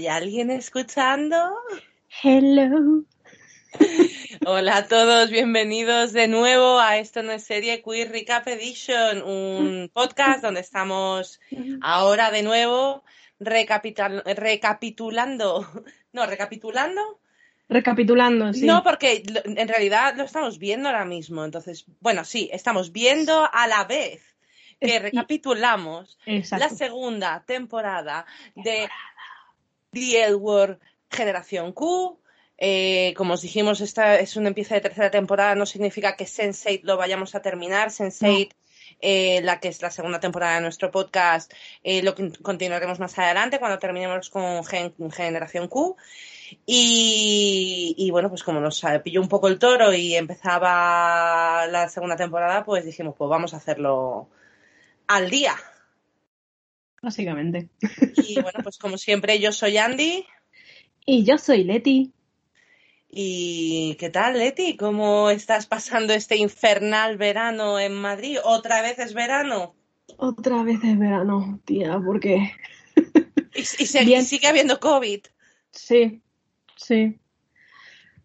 ¿Hay alguien escuchando? Hello. Hola a todos, bienvenidos de nuevo a Esto no es serie Queer Recap Edition, un podcast donde estamos ahora de nuevo recapitulando, no, recapitulando. Recapitulando, sí. No, porque en realidad lo estamos viendo ahora mismo, entonces, bueno, sí, estamos viendo a la vez que recapitulamos la segunda temporada de The Edward Generación Q. Eh, como os dijimos, esta es una empieza de tercera temporada, no significa que Sense8 lo vayamos a terminar. Sense8, eh, la que es la segunda temporada de nuestro podcast, eh, lo continuaremos más adelante cuando terminemos con Generación Q. Y, y, bueno, pues como nos pilló un poco el toro y empezaba la segunda temporada, pues dijimos, pues vamos a hacerlo al día. Básicamente. Y bueno, pues como siempre, yo soy Andy. Y yo soy Leti. ¿Y qué tal, Leti? ¿Cómo estás pasando este infernal verano en Madrid? ¿Otra vez es verano? Otra vez es verano, tía, porque... y, y sigue habiendo COVID. Sí, sí.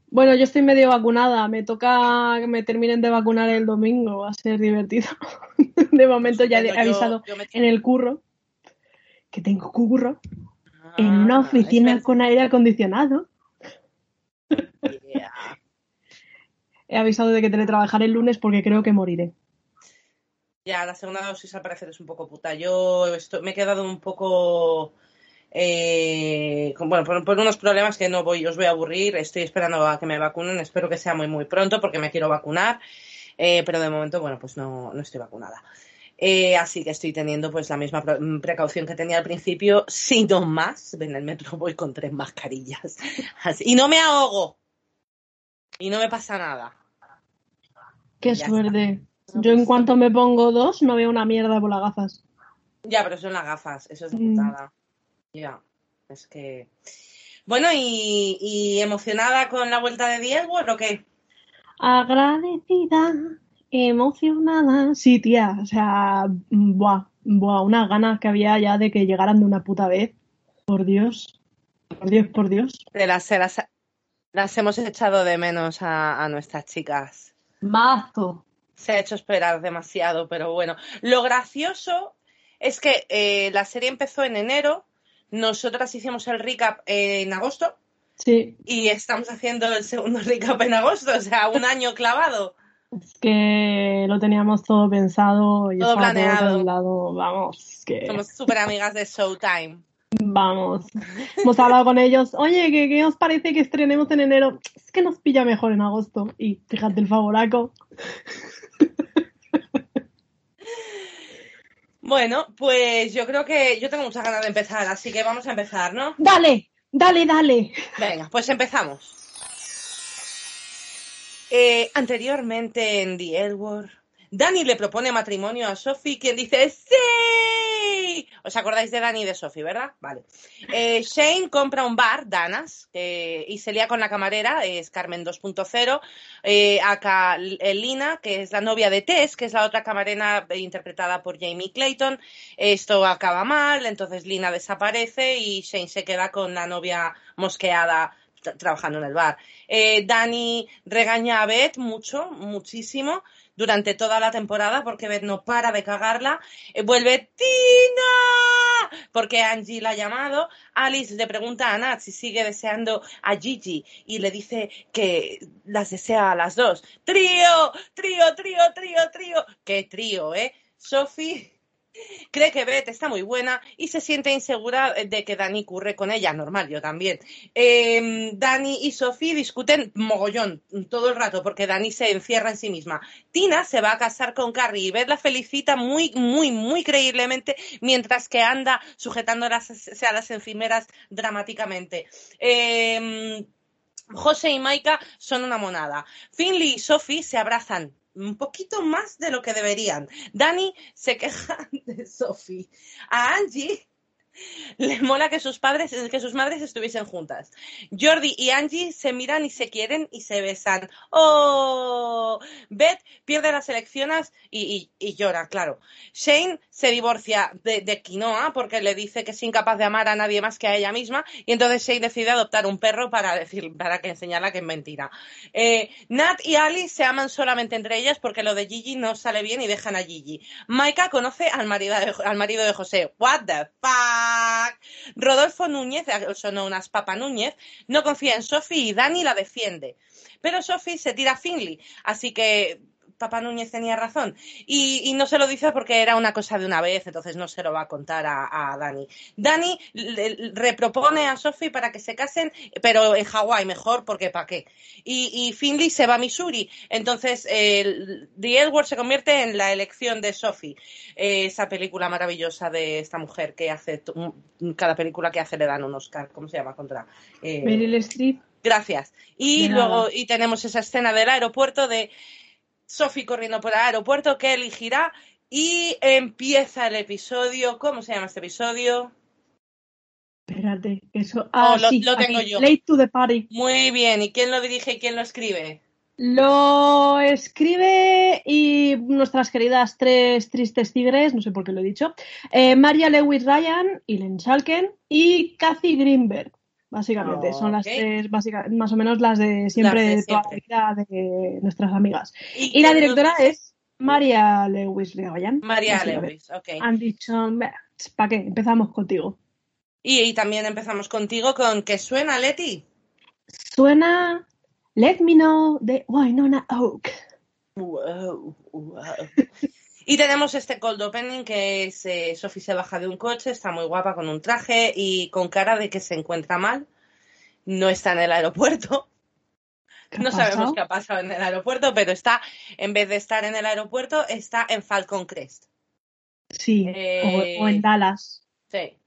Bueno, yo estoy medio vacunada. Me toca que me terminen de vacunar el domingo. Va a ser divertido. de momento ya he avisado en el curro que tengo curro en una ah, oficina con aire acondicionado. He avisado de que teletrabajaré el lunes porque creo que moriré. Ya, la segunda dosis al parecer es un poco puta. Yo me he quedado un poco. Eh, bueno, por, unos problemas que no voy, os voy a aburrir. Estoy esperando a que me vacunen. Espero que sea muy, muy pronto porque me quiero vacunar. Eh, pero de momento, bueno, pues no, no estoy vacunada. Eh, así que estoy teniendo pues la misma precaución que tenía al principio, sino más. En el metro voy con tres mascarillas. y no me ahogo. Y no me pasa nada. Qué suerte. Yo en cuanto me pongo dos no veo una mierda por las gafas. Ya, pero son las gafas, eso es mm. putada. Ya, es que... Bueno, ¿y, emocionada con la vuelta de Diego o qué? Agradecida emocionada. Sí, tía, o sea, buah, buah, unas ganas que había ya de que llegaran de una puta vez. Por Dios, por Dios, por Dios. De las, las, las hemos echado de menos a, nuestras chicas. Mazo. Se ha hecho esperar demasiado, pero bueno. Lo gracioso es que eh, la serie empezó en enero, nosotras hicimos el recap en agosto. Sí. Y estamos haciendo el segundo recap en agosto, o sea, un año clavado. Es que lo teníamos todo pensado y todo planeado. Todo Vamos, que... Somos súper amigas de Showtime. Vamos. Hemos hablado con ellos. Oye, ¿qué, os parece que estrenemos en enero? Es que nos pilla mejor en agosto. Y fíjate el favoraco. Bueno, pues yo creo que yo tengo muchas ganas de empezar, así que vamos a empezar, ¿no? Dale, dale, dale. Venga, pues empezamos. Eh, anteriormente en The Edward, Dani le propone matrimonio a Sophie, quien dice ¡Sí! ¿Os acordáis de Dani y de Sophie, verdad? Vale. Eh, Shane compra un bar, Danas, y se lía con la camarera, es Carmen 2.0. Eh, acá Lina, que es la novia de Tess, que es la otra camarera interpretada por Jamie Clayton. Esto acaba mal, entonces Lina desaparece y Shane se queda con la novia mosqueada trabajando en el bar. Eh, Dani regaña a Beth mucho, muchísimo, durante toda la temporada, porque Beth no para de cagarla. Eh, vuelve Tina, porque Angie la ha llamado. Alice le pregunta a Nat si sigue deseando a Gigi y le dice que las desea a las dos. Trío, trío, trío, trío, trío. ¿Qué trío, eh? Sophie Cree que Beth está muy buena y se siente insegura de que Dani curre con ella. Normal, yo también. Eh, Dani y Sophie discuten mogollón todo el rato porque Dani se encierra en sí misma. Tina se va a casar con Carrie y Beth la felicita muy, muy, muy creíblemente mientras que anda sujetando a las encimeras dramáticamente. Eh, José y Maika son una monada. Finley y Sophie se abrazan un poquito más de lo que deberían. Dani se queja de Sophie. A Angie le mola que sus padres, que sus madres estuviesen juntas. Jordi y Angie se miran y se quieren y se besan. ¡Oh! Beth pierde las elecciones y, llora, claro. Shane se divorcia de, de, Quinoa porque le dice que es incapaz de amar a nadie más que a ella misma y entonces Shane decide adoptar un perro para decir, para que enseñarla que es mentira. Eh, Nat y Ali se aman solamente entre ellas porque lo de Gigi no sale bien y dejan a Gigi. Maika conoce al marido al marido de José. What the fuck? Rodolfo Núñez, sonó unas Papa Núñez, no confía en Sophie y Dani la defiende. Pero Sophie se tira a Finley, así que Papá Núñez tenía razón. Y, no se lo dice porque era una cosa de una vez, entonces no se lo va a contar a, Dani. Dani repropone a Sophie para que se casen, pero en Hawái mejor porque ¿para qué? Y, Finley se va a Missouri. Entonces, The Edward se convierte en la elección de Sophie. esa película maravillosa de esta mujer que hace, cada película que hace le dan un Oscar. ¿Cómo se llama? Contra. Eh, Meryl Streep. Gracias. Y luego, y tenemos esa escena del aeropuerto de Sophie corriendo por el aeropuerto que elegirá y empieza el episodio. ¿Cómo se llama este episodio? Espérate, eso. Oh, ah, lo, tengo yo. Late to the party. Muy bien. ¿Y quién lo dirige y quién lo escribe? Lo escribe y nuestras queridas tres tristes tigres, no sé por qué lo he dicho, eh, Maria Lewis Ryan, Len Schalken y Kathy Greenberg. Básicamente, son las tres, más o menos las de siempre, de, toda la vida de nuestras amigas. Y, la directora es María Lewis Ryan. María Lewis, ok. Han dicho, ¿para qué? Empezamos contigo. Y, también empezamos contigo con ¿qué suena, Leti? Suena Let Me Know de Wynonna Oak. Wow, wow. Y tenemos este cold opening que es eh, Sophie se baja de un coche, está muy guapa con un traje y con cara de que se encuentra mal. No está en el aeropuerto. No sabemos qué ha pasado en el aeropuerto, pero está, en vez de estar en el aeropuerto, está en Falcon Crest. Sí, o, eh, en Dallas. Sí.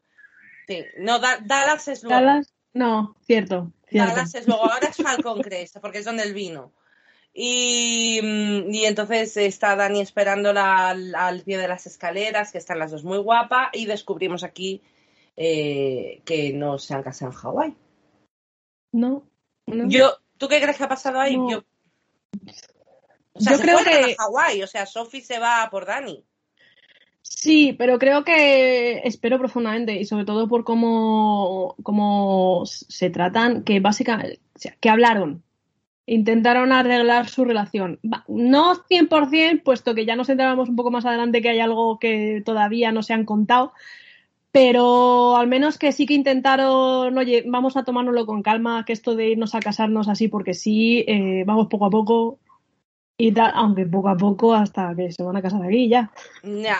sí. No, Dallas es luego. Dallas, no, cierto, cierto. Dallas es luego, ahora es Falcon Crest, porque es donde el vino. Mm, y, entonces está Dani esperándola al, pie de las escaleras, que están las dos muy guapas, y descubrimos aquí eh, que no se han casado en Hawái. No, Yo, ¿Tú qué crees que ha pasado ahí? Yo, creo que. Hawái, o sea, Sophie se va por Dani. Sí, pero creo que espero profundamente y sobre todo por cómo, cómo se tratan, que básicamente, que hablaron, intentaron arreglar su relación. No 100%, puesto que ya nos enterábamos un poco más adelante que hay algo que todavía no se han contado, pero al menos que sí que intentaron, oye, vamos a tomárnoslo con calma, que esto de irnos a casarnos así porque sí, eh, vamos poco a poco y tal, aunque poco a poco hasta que se van a casar aquí ya.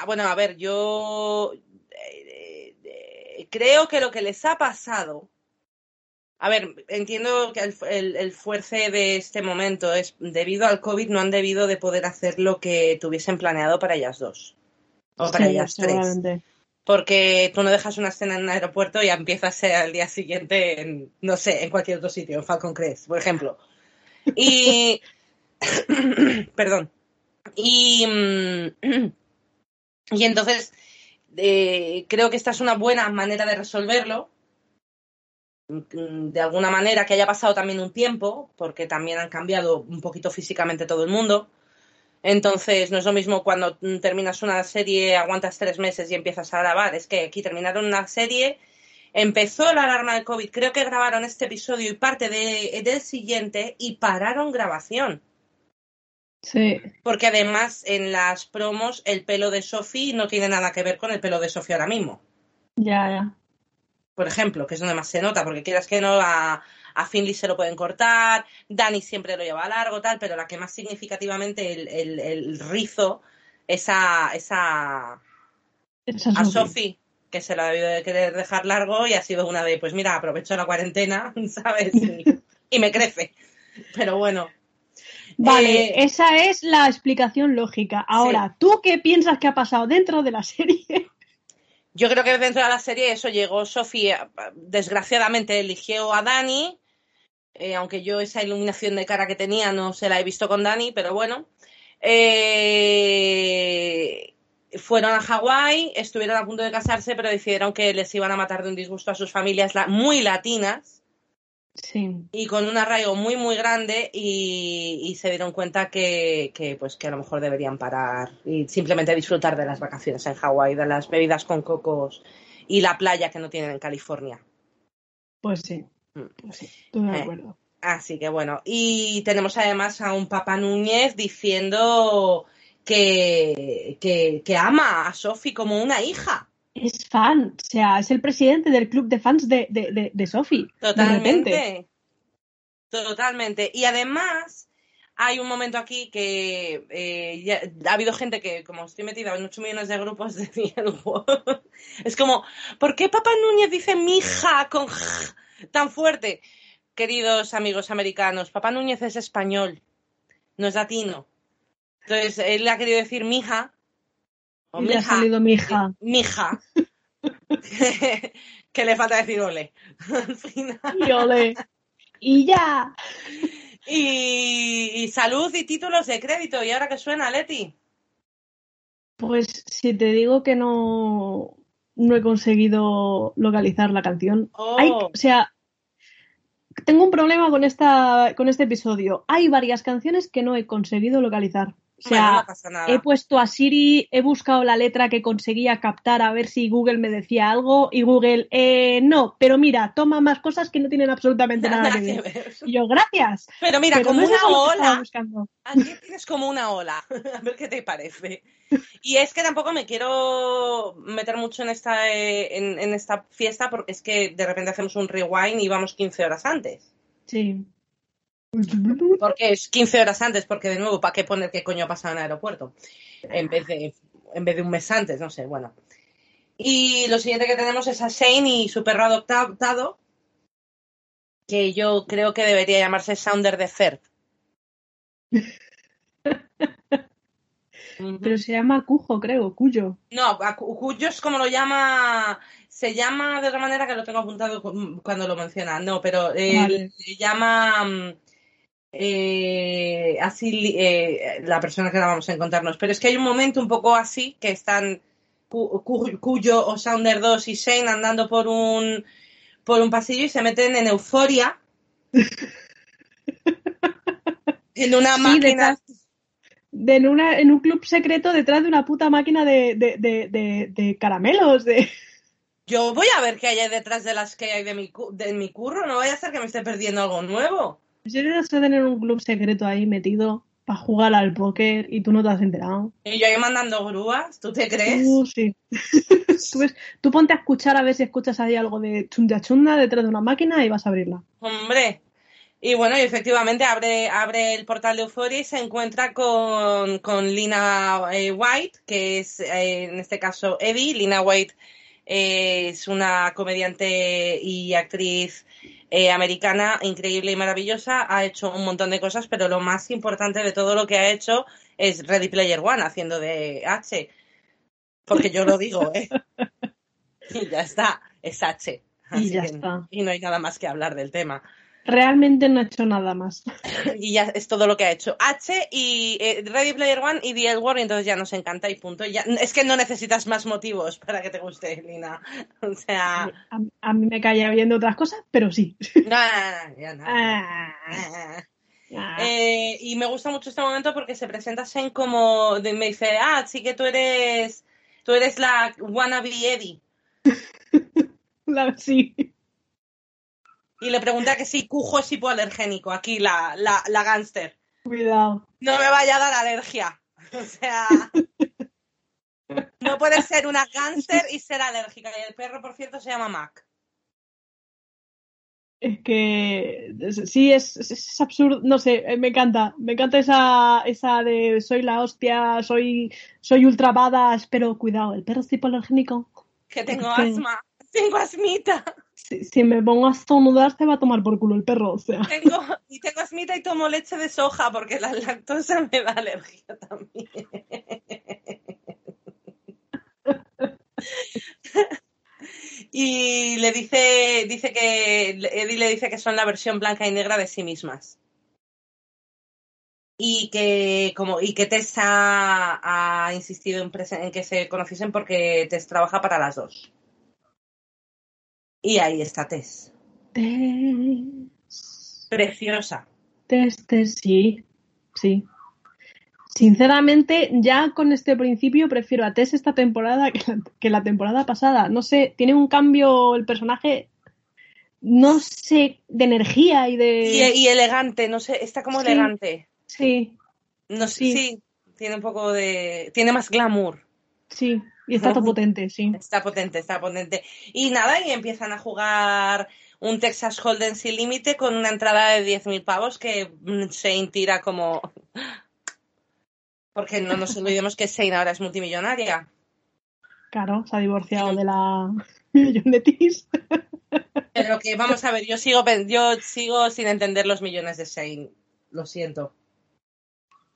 Bueno, a ver, yo eh, eh, creo que lo que les ha pasado a ver, entiendo que el, el, fuerce de este momento es debido al COVID no han debido de poder hacer lo que tuviesen planeado para ellas dos. O para ellas tres. Porque tú no dejas una escena en un aeropuerto y empiezas al día siguiente en, no sé, en cualquier otro sitio, en Falcon Crest, por ejemplo. Y. Perdón. Y. Mm, y entonces. Eh, creo que esta es una buena manera de resolverlo de alguna manera que haya pasado también un tiempo, porque también han cambiado un poquito físicamente todo el mundo. Entonces, no es lo mismo cuando mm, terminas una serie, aguantas tres meses y empiezas a grabar. Es que aquí terminaron una serie, empezó la alarma del COVID, creo que grabaron este episodio y parte de, del siguiente y pararon grabación. Sí. Porque además en las promos el pelo de Sophie no tiene nada que ver con el pelo de Sophie ahora mismo. Ya, ya por ejemplo, que es donde más se nota, porque quieras que no, a, a Finley se lo pueden cortar, Dani siempre lo lleva largo, tal, pero la que más significativamente el, rizo es a, esa, a Sophie, que se lo ha debido de querer dejar largo y ha sido una de, pues mira, aprovecho la cuarentena, ¿sabes? Y, me crece. Pero bueno. Vale, eh, esa es la explicación lógica. Ahora, ¿tú qué piensas que ha pasado dentro de la serie? Yo creo que dentro de la serie eso llegó Sofía, desgraciadamente eligió a Dani, eh, aunque yo esa iluminación de cara que tenía no se la he visto con Dani, pero bueno. Eh, fueron a Hawái, estuvieron a punto de casarse, pero decidieron que les iban a matar de un disgusto a sus familias muy latinas. Sí. Y con un arraigo muy, muy grande y, se dieron cuenta que, pues, que a lo mejor deberían parar y simplemente disfrutar de las vacaciones en Hawái, de las bebidas con cocos y la playa que no tienen en California. Pues sí, mm. pues sí, estoy de eh, acuerdo. así que bueno, y tenemos además a un Papá Núñez diciendo que, que, ama a Sophie como una hija. Es fan, o sea, es el presidente del club de fans de, de, de, Sophie. Totalmente. Totalmente. Y además, hay un momento aquí que eh, ha habido gente que, como estoy metida en 8 millones de grupos de es como, ¿por qué Papá Núñez dice mi hija con tan fuerte? Queridos amigos americanos, Papá Núñez es español, no es latino. Entonces, él le ha querido decir mija. Mija. Ha salido mija. Mija. que le falta decir ole. Al final. Y ole. Y ya. Y, salud y títulos de crédito. ¿Y ahora qué suena, Leti? Pues si te digo que no, no he conseguido localizar la canción. Oh. o sea, tengo un problema con, esta, con este episodio. Hay varias canciones que no he conseguido localizar. O sea, he puesto a Siri, he buscado la letra que conseguía captar a ver si Google me decía algo y Google, eh, no, pero mira, toma más cosas que no tienen absolutamente nada, que, ver. Y yo, gracias. Pero mira, como una ola. Aquí tienes como una ola. a ver qué te parece. Y es que tampoco me quiero meter mucho en esta, eh, en esta fiesta porque es que de repente hacemos un rewind y vamos 15 horas antes. Sí. Porque es 15 horas antes, porque de nuevo, ¿para qué poner qué coño ha pasado en el aeropuerto? En vez, de, en vez de un mes antes, no sé, bueno. Y lo siguiente que tenemos es a Shane y su perro adoptado, que yo creo que debería llamarse Sounder de. Pero se llama Cujo, creo, Cuyo. No, Cuyo es como lo llama. Se llama de otra manera que lo tengo apuntado cuando lo menciona. No, pero se llama. Eh, así eh, la persona que la vamos a encontrarnos. Pero es que hay un momento un poco así que están Cuyo o Sounder 2 y Shane andando por un por un pasillo y se meten en euforia. En una máquina. de, en, una, en un club secreto detrás de una puta máquina de, de, de, de caramelos de yo voy a ver qué hay detrás de las que hay de mi, de mi curro. No vaya a ser que me esté perdiendo algo nuevo yo no sé tener un club secreto ahí metido para jugar al póker y tú no te has enterado. Y yo ahí mandando grúas, ¿tú te crees? Uh, sí. tú, tú, ponte a escuchar a ver si escuchas ahí algo de chunda chunda detrás de una máquina y vas a abrirla. Hombre. Y bueno, y efectivamente abre, abre el portal de Euphoria y se encuentra con, Lina eh, White, que es eh, en este caso Eddie. Lina White eh, es una comediante y actriz eh, americana increíble y maravillosa, ha hecho un montón de cosas, pero lo más importante de todo lo que ha hecho es Ready Player One haciendo de H. Porque yo lo digo, ¿eh? y ya está, es H. y ya está. Y no hay nada más que hablar del tema realmente no ha hecho nada más. y ya es todo lo que ha hecho. H y eh, Ready Player One y The War, y entonces ya nos encanta y punto. Ya, es que no necesitas más motivos para que te guste, Lina. O sea. A, mí me cae viendo otras cosas, pero sí. No, ya no. Ah. Eh, y me gusta mucho este momento porque se presenta como. me dice, ah, sí que tú eres. Tú eres la wannabe Eddie. la, sí. Y le pregunta que si Cujo es hipoalergénico, aquí la, la, la gánster. Cuidado. No me vaya a dar alergia. O sea. No puede ser una gánster y ser alérgica. Y el perro, por cierto, se llama Mac. Es que sí, es, es, absurdo, no sé, eh, me encanta, me encanta esa, esa de soy la hostia, soy, soy ultra pero cuidado, el perro es hipoalergénico. Que tengo asma, tengo asmita si, me pongo a estornudar se va a tomar por culo el perro, o sea. Tengo, y tengo asmita y tomo leche de soja porque la lactosa me da alergia también. y le dice, dice que Eddie le dice que son la versión blanca y negra de sí mismas. y que como y que Tess ha, insistido en, que se conociesen porque Tess trabaja para las dos. Y ahí está Tess. Tess. Preciosa. Tess, Tess, sí, sí. Sinceramente, ya con este principio prefiero a Tess esta temporada que la, temporada pasada. No sé, tiene un cambio el personaje, no sé, de energía y de... Y, elegante, no sé, está como elegante. Sí. No sé, sí. tiene un poco de. Tiene más glamour. Sí, y está todo potente, sí. Está potente, está potente. Y nada, y empiezan a jugar un Texas Hold'em sin límite con una entrada de 10.000 pavos que Shane tira como. Porque no nos olvidemos que Shane ahora es multimillonaria. Claro, se ha divorciado de la millonetis. Pero que vamos a ver, yo sigo, yo sigo sin entender los millones de Shane. Lo siento.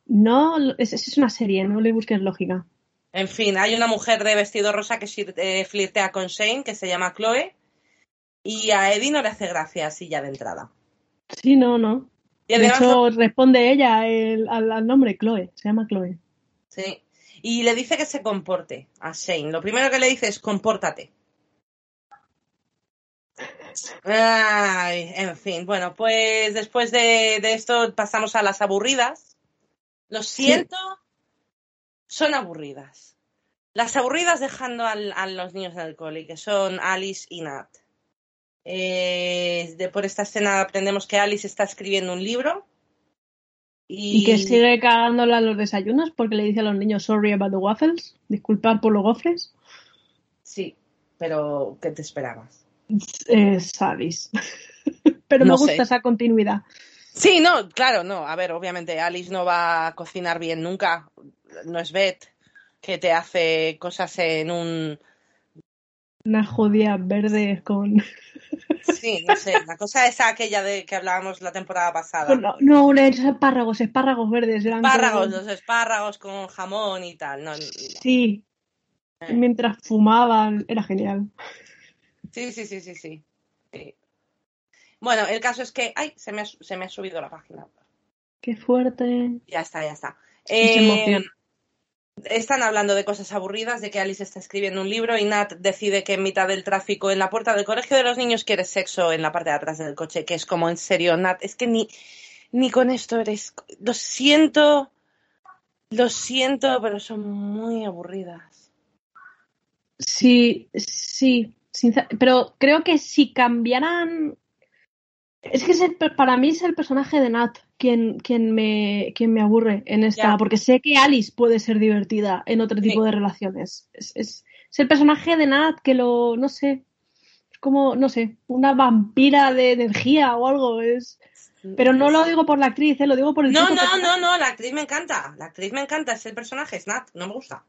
No, es, es una serie, no le busques lógica. En fin, hay una mujer de vestido rosa que eh, flirtea con Shane, que se llama Chloe, y a Eddie no le hace gracia así ya de entrada. Sí, no, no. de hecho, responde ella al, nombre Chloe, se llama Chloe. Sí, y le dice que se comporte a Shane. Lo primero que le dice es compórtate. Ay, en fin, bueno, pues después de esto pasamos a las aburridas lo siento, son aburridas. Las aburridas dejando a los niños del cole, que son Alice y Nat. Eh, de, por esta escena aprendemos que Alice está escribiendo un libro. Y... que sigue cagándola los desayunos porque le dice a los niños sorry about the waffles, disculpad por los gofres. Sí, pero ¿qué te esperabas? Es Alice. pero no me gusta esa continuidad. Sí, no, claro, no. A ver, obviamente Alice no va a cocinar bien nunca. No es Beth que te hace cosas en un... Una judía verde con... Sí, no sé. La cosa es aquella de que hablábamos la temporada pasada. No, no, espárragos, espárragos verdes. Espárragos, los espárragos con jamón y tal. No, Sí. Eh. Mientras fumaban, era genial. Sí, sí, sí, sí, sí. sí. Bueno, el caso es que. ¡Ay! Se me ha, se me ha subido la página. ¡Qué fuerte! Ya está, ya está. Eh, están hablando de cosas aburridas, de que Alice está escribiendo un libro y Nat decide que en mitad del tráfico en la puerta del colegio de los niños quiere sexo en la parte de atrás del coche, que es como en serio, Nat, es que ni, ni con esto eres. Lo siento, lo siento, pero son muy aburridas. Sí, sí, pero creo que si cambiaran es que para mí es el personaje de Nat quien, quien, me, quien me aburre en esta, porque sé que Alice puede ser divertida en otro tipo de relaciones. Es, es, el personaje de Nat que lo, no sé, es como, no sé, una vampira de energía o algo. Es, pero no lo digo por la actriz, ¿eh? lo digo por el No, no, no, no, la actriz me encanta. La actriz me encanta, es el personaje, es Nat, no me gusta.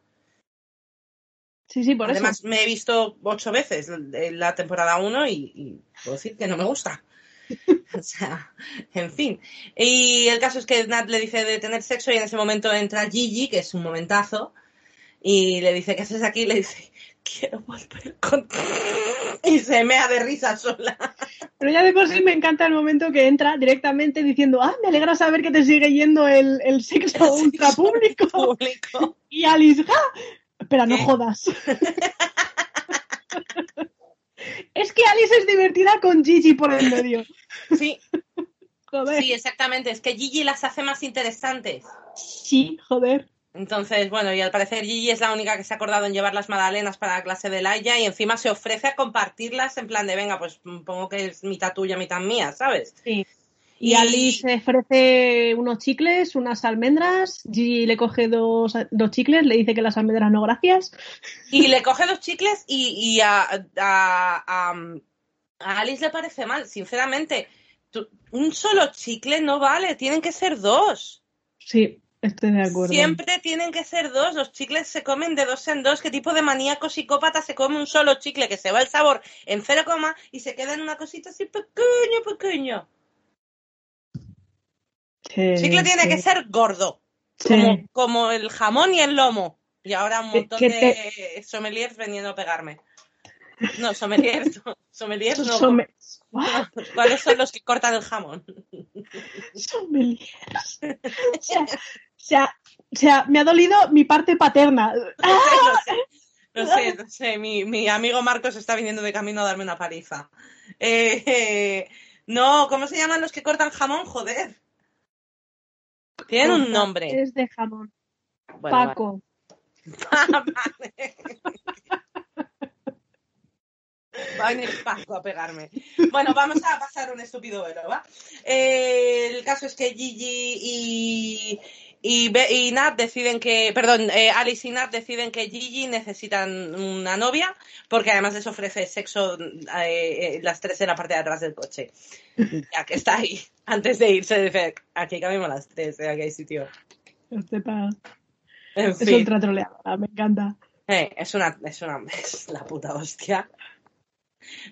Sí, sí, por Además, eso. me he visto ocho veces la temporada uno y, y puedo decir que no me gusta. o sea, en fin. Y el caso es que Nat le dice de tener sexo y en ese momento entra Gigi, que es un momentazo, y le dice, ¿qué haces aquí? Y le dice, quiero volver con... Y se mea de risa sola. Pero ya de por sí me encanta el momento que entra directamente diciendo, ah, me alegra saber que te sigue yendo el, el sexo ultra público. Y Alice, ¡ah! Espera, no jodas. Es que Alice es divertida con Gigi por el medio. Sí. Joder. Sí, exactamente. Es que Gigi las hace más interesantes. Sí, joder. Entonces, bueno, y al parecer Gigi es la única que se ha acordado en llevar las magdalenas para la clase de Laia y encima se ofrece a compartirlas en plan de, venga, pues pongo que es mitad tuya, mitad mía, ¿sabes? Sí. Y, Alice ofrece unos chicles, unas almendras. Gigi le coge dos, dos, chicles, le dice que las almendras no, gracias. Y le coge dos chicles y, a, a, Alice le parece mal, sinceramente. un solo chicle no vale, tienen que ser dos. Sí, estoy de acuerdo. Siempre tienen que ser dos. Los chicles se comen de dos en dos. ¿Qué tipo de maníaco psicópata se come un solo chicle que se va el sabor en cero coma y se queda en una cosita así pequeño, pequeño? Sí, chicle tiene que ser gordo, como, el jamón y el lomo. Y ahora un montón de sommeliers veniendo a pegarme. No, sommelier, sommelier no. ¿Cuáles son los que cortan el jamón? Sommeliers. O sea, o sea, me ha dolido mi parte paterna. No sé, no sé, Mi, mi, amigo Marcos está viniendo de camino a darme una paliza. Eh, no, ¿cómo se llaman los que cortan jamón? Joder. Tienen un nombre. Es de jamón. Paco. Va a venir Paco a pegarme. Bueno, vamos a pasar un estúpido velo, ¿va? Eh, el caso es que Gigi y, y, Nat deciden que, perdón, eh, Alice y Nat deciden que Gigi necesitan una novia porque además les ofrece sexo eh, las tres en la parte de atrás del coche. Ya que está ahí, antes de irse, dice, aquí cabemos las tres, aquí hay sitio. Es ultra troleada, me encanta. es una, es una, es la puta hostia.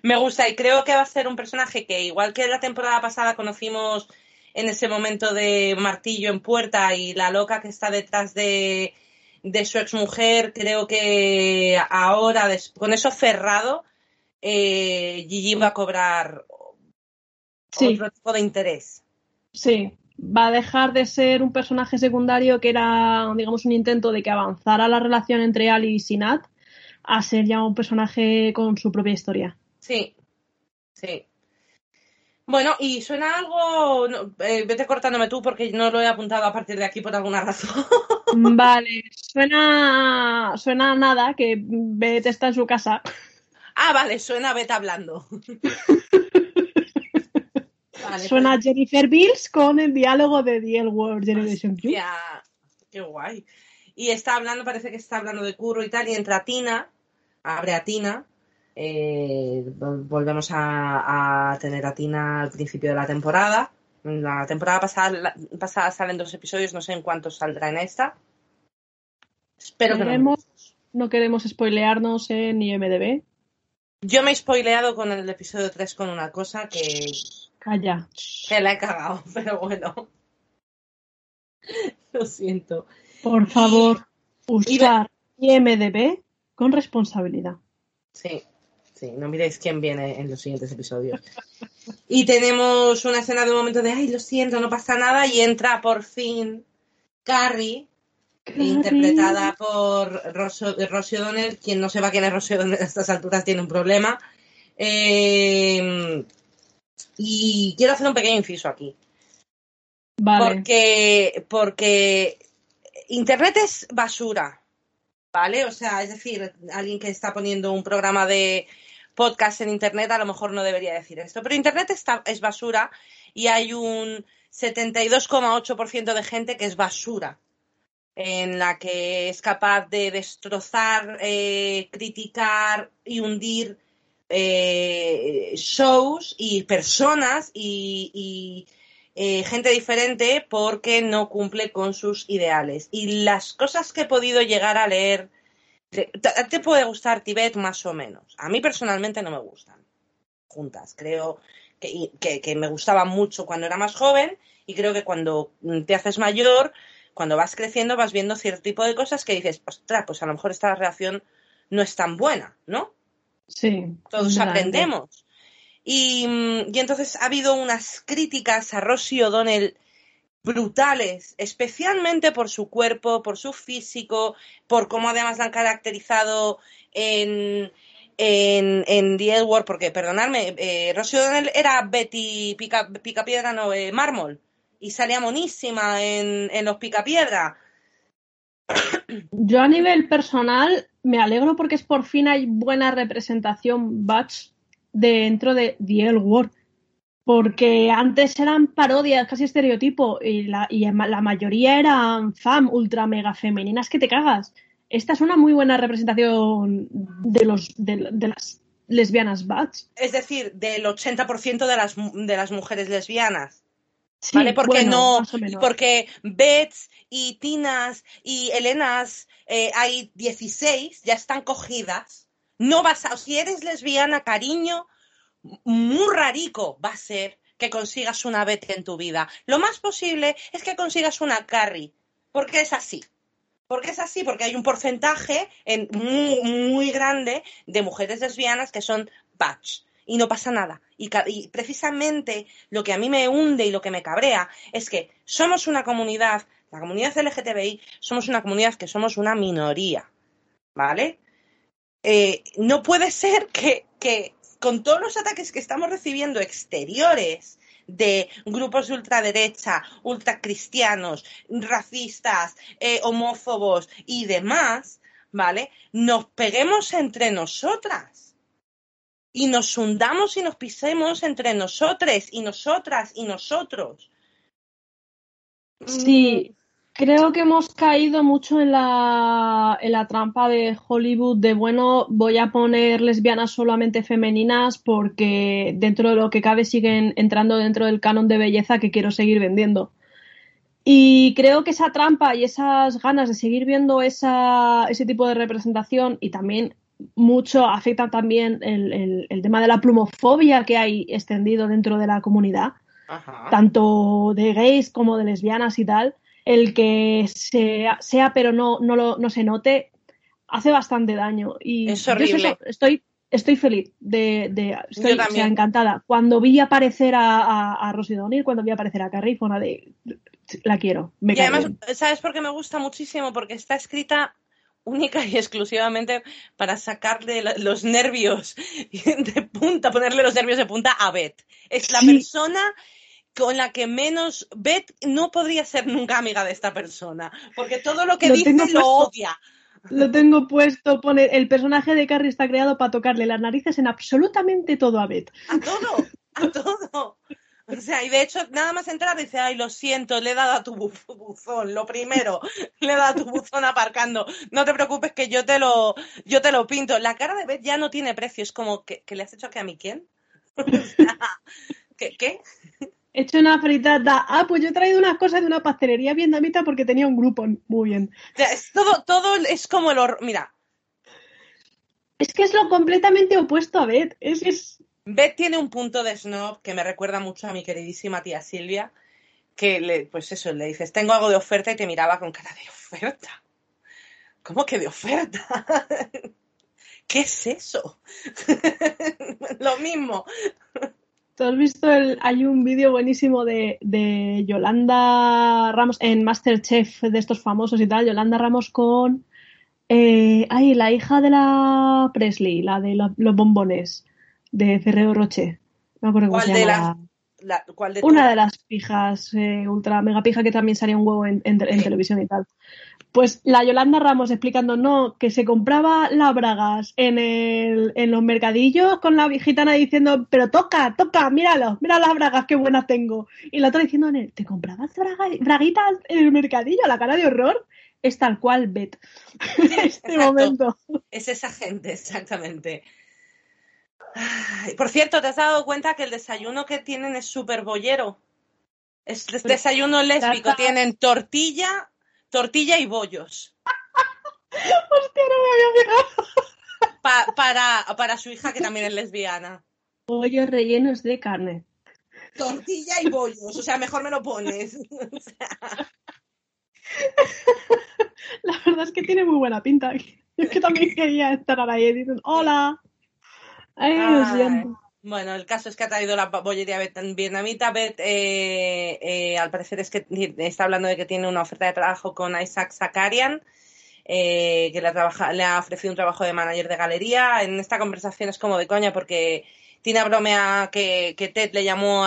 Me gusta y creo que va a ser un personaje que, igual que la temporada pasada conocimos en ese momento de martillo en puerta y la loca que está detrás de, de su exmujer, creo que ahora, con eso cerrado, eh, Gigi va a cobrar otro tipo de interés. Sí, va a dejar de ser un personaje secundario que era, digamos, un intento de que avanzara la relación entre Alice y Nat a ser ya un personaje con su propia historia. Sí, sí. Bueno, y suena algo. Eh, vete cortándome tú porque no lo he apuntado a partir de aquí por alguna razón. Vale, suena. Suena nada, que Beth está en su casa. Ah, vale, suena Beth hablando. suena pues- Jennifer Bills con el diálogo de The World Generation Q. qué guay. Y está hablando, parece que está hablando de curro y tal, y entra Tina, abre a Tina eh, volvemos a, tener a Tina al principio de la temporada. La temporada pasada, pasada salen dos episodios, no sé en cuántos saldrá en esta. Espero que no. No queremos spoilearnos en IMDB. Yo me he spoileado con el episodio 3 con una cosa que. Calla. Que la he cagado, pero bueno. Lo siento. Por favor, usar IMDB con responsabilidad. Sí. Sí, no miréis quién viene en los siguientes episodios. Y tenemos una escena de un momento de, ay, lo siento, no pasa nada, y entra por fin Carrie, interpretada por Rosie O'Donnell. Quien no sepa quién es Rosie O'Donnell a estas alturas tiene un problema. Eh, y quiero hacer un pequeño inciso aquí. Vale. Porque, porque Internet es basura. ¿Vale? O sea, es decir, alguien que está poniendo un programa de podcast en Internet, a lo mejor no debería decir esto. Pero Internet está, es basura y hay un 72,8% de gente que es basura, en la que es capaz de destrozar, eh, criticar y hundir eh, shows y personas y, eh, gente diferente porque no cumple con sus ideales. Y las cosas que he podido llegar a leer te, te puede gustar Tibet más o menos. A mí personalmente no me gustan juntas. Creo que, me gustaba mucho cuando era más joven y creo que cuando te haces mayor, cuando vas creciendo, vas viendo cierto tipo de cosas que dices, ostras, pues a lo mejor esta relación no es tan buena, ¿no? Sí. Todos aprendemos. Y, y, entonces ha habido unas críticas a Rosie O'Donnell brutales, especialmente por su cuerpo, por su físico, por cómo además la han caracterizado en, en, The Edward, porque, perdonadme, eh, era Betty Pica, Picapiedra, no, eh, mármol, y salía monísima en, en los Picapiedra. Yo a nivel personal me alegro porque es por fin hay buena representación Batch dentro de The Edward porque antes eran parodias, casi estereotipo, y la, y la mayoría eran fam, ultra mega femeninas que te cagas. Esta es una muy buena representación de, los, de, las lesbianas bats. Es decir, del 80% de las, de las mujeres lesbianas. ¿Vale? Porque no, porque Bets y Tinas y Elenas eh, hay 16, ya están cogidas. No vas a, si eres lesbiana, cariño, muy rarico va a ser que consigas una Betty en tu vida. Lo más posible es que consigas una Carrie, porque es así. Porque es así, porque hay un porcentaje muy, muy grande de mujeres lesbianas que son batch y no pasa nada. Y, precisamente lo que a mí me hunde y lo que me cabrea es que somos una comunidad, la comunidad LGTBI, somos una comunidad que somos una minoría, ¿vale? Eh, no puede ser que con todos los ataques que estamos recibiendo exteriores, de grupos de ultraderecha, ultracristianos, racistas, eh, homófobos y demás, ¿vale? Nos peguemos entre nosotras y nos hundamos y nos pisemos entre nosotros y nosotras y nosotros. Sí, creo que hemos caído mucho en la, en la trampa de Hollywood de, bueno, voy a poner lesbianas solamente femeninas porque dentro de lo que cabe siguen entrando dentro del canon de belleza que quiero seguir vendiendo. Y creo que esa trampa y esas ganas de seguir viendo esa, ese tipo de representación y también mucho afecta también el, el, tema de la plumofobia que hay extendido dentro de la comunidad, tanto de gays como de lesbianas y tal, el que sea, sea pero no, no, lo, no se note, hace bastante daño. Y es horrible. estoy, estoy feliz de, de estoy encantada. Cuando vi aparecer a, a, a Rosie cuando vi aparecer a Carrie, fue una de la quiero. y además, ¿sabes por qué me gusta muchísimo? Porque está escrita única y exclusivamente para sacarle los nervios de punta, ponerle los nervios de punta a Beth. Es la persona con la que menos Beth no podría ser nunca amiga de esta persona, porque todo lo que dice lo odia. Lo tengo puesto, pone el personaje de Carrie está creado para tocarle las narices en absolutamente todo a Beth. A todo, a todo. O sea, y de hecho, nada más entrar dice, ay, lo siento, le he dado a tu buzón, lo primero, le he dado a tu buzón aparcando. No te preocupes que yo te lo, yo te lo pinto. La cara de Beth ya no tiene precio, es como, que le has hecho que a mí quién? ¿qué? ¿Qué? He hecho una fritada. Ah, pues yo he traído unas cosas de una pastelería vietnamita porque tenía un grupo. Muy bien. O sea, es todo, todo es como lo. Mira. Es que es lo completamente opuesto a Beth. Es, es, Beth tiene un punto de snob que me recuerda mucho a mi queridísima tía Silvia, que le, pues eso, le dices, tengo algo de oferta y te miraba con cara de oferta. ¿Cómo que de oferta? ¿Qué es eso? Lo mismo. ¿Tú has visto el, hay un vídeo buenísimo de, de, Yolanda Ramos en Masterchef de estos famosos y tal, Yolanda Ramos con eh, ay, la hija de la Presley, la de los bombones de Ferrero Rocher. No me acuerdo cómo se llama. Una de las pijas, eh, ultra mega pija que también salía un huevo en, televisión y tal. Pues la Yolanda Ramos explicando, no, que se compraba las bragas en, el, en los mercadillos con la gitana diciendo, pero toca, toca, míralo, mira las bragas, qué buenas tengo. Y la otra diciendo, ¿te comprabas braguitas en el mercadillo? La cara de horror es tal cual Bet. este momento. Es esa gente, exactamente por cierto, ¿te has dado cuenta que el desayuno que tienen es súper bollero? Es desayuno lésbico. Tienen tortilla, tortilla y bollos. Hostia, no me había fijado. para, para su hija, que también es lesbiana. Bollos rellenos de carne. Tortilla y bollos. O sea, mejor me lo pones. La verdad es que tiene muy buena pinta. Yo que también quería estar ahí y dicen, hola. Bueno, el caso es que ha traído la bollería vietnamita. Bet, eh, eh, al parecer es que está hablando de que tiene una oferta de trabajo con Isaac Zakarian, eh, que le, le, ha ofrecido un trabajo de manager de galería. En esta conversación es como de coña porque tiene bromea que, Ted le llamó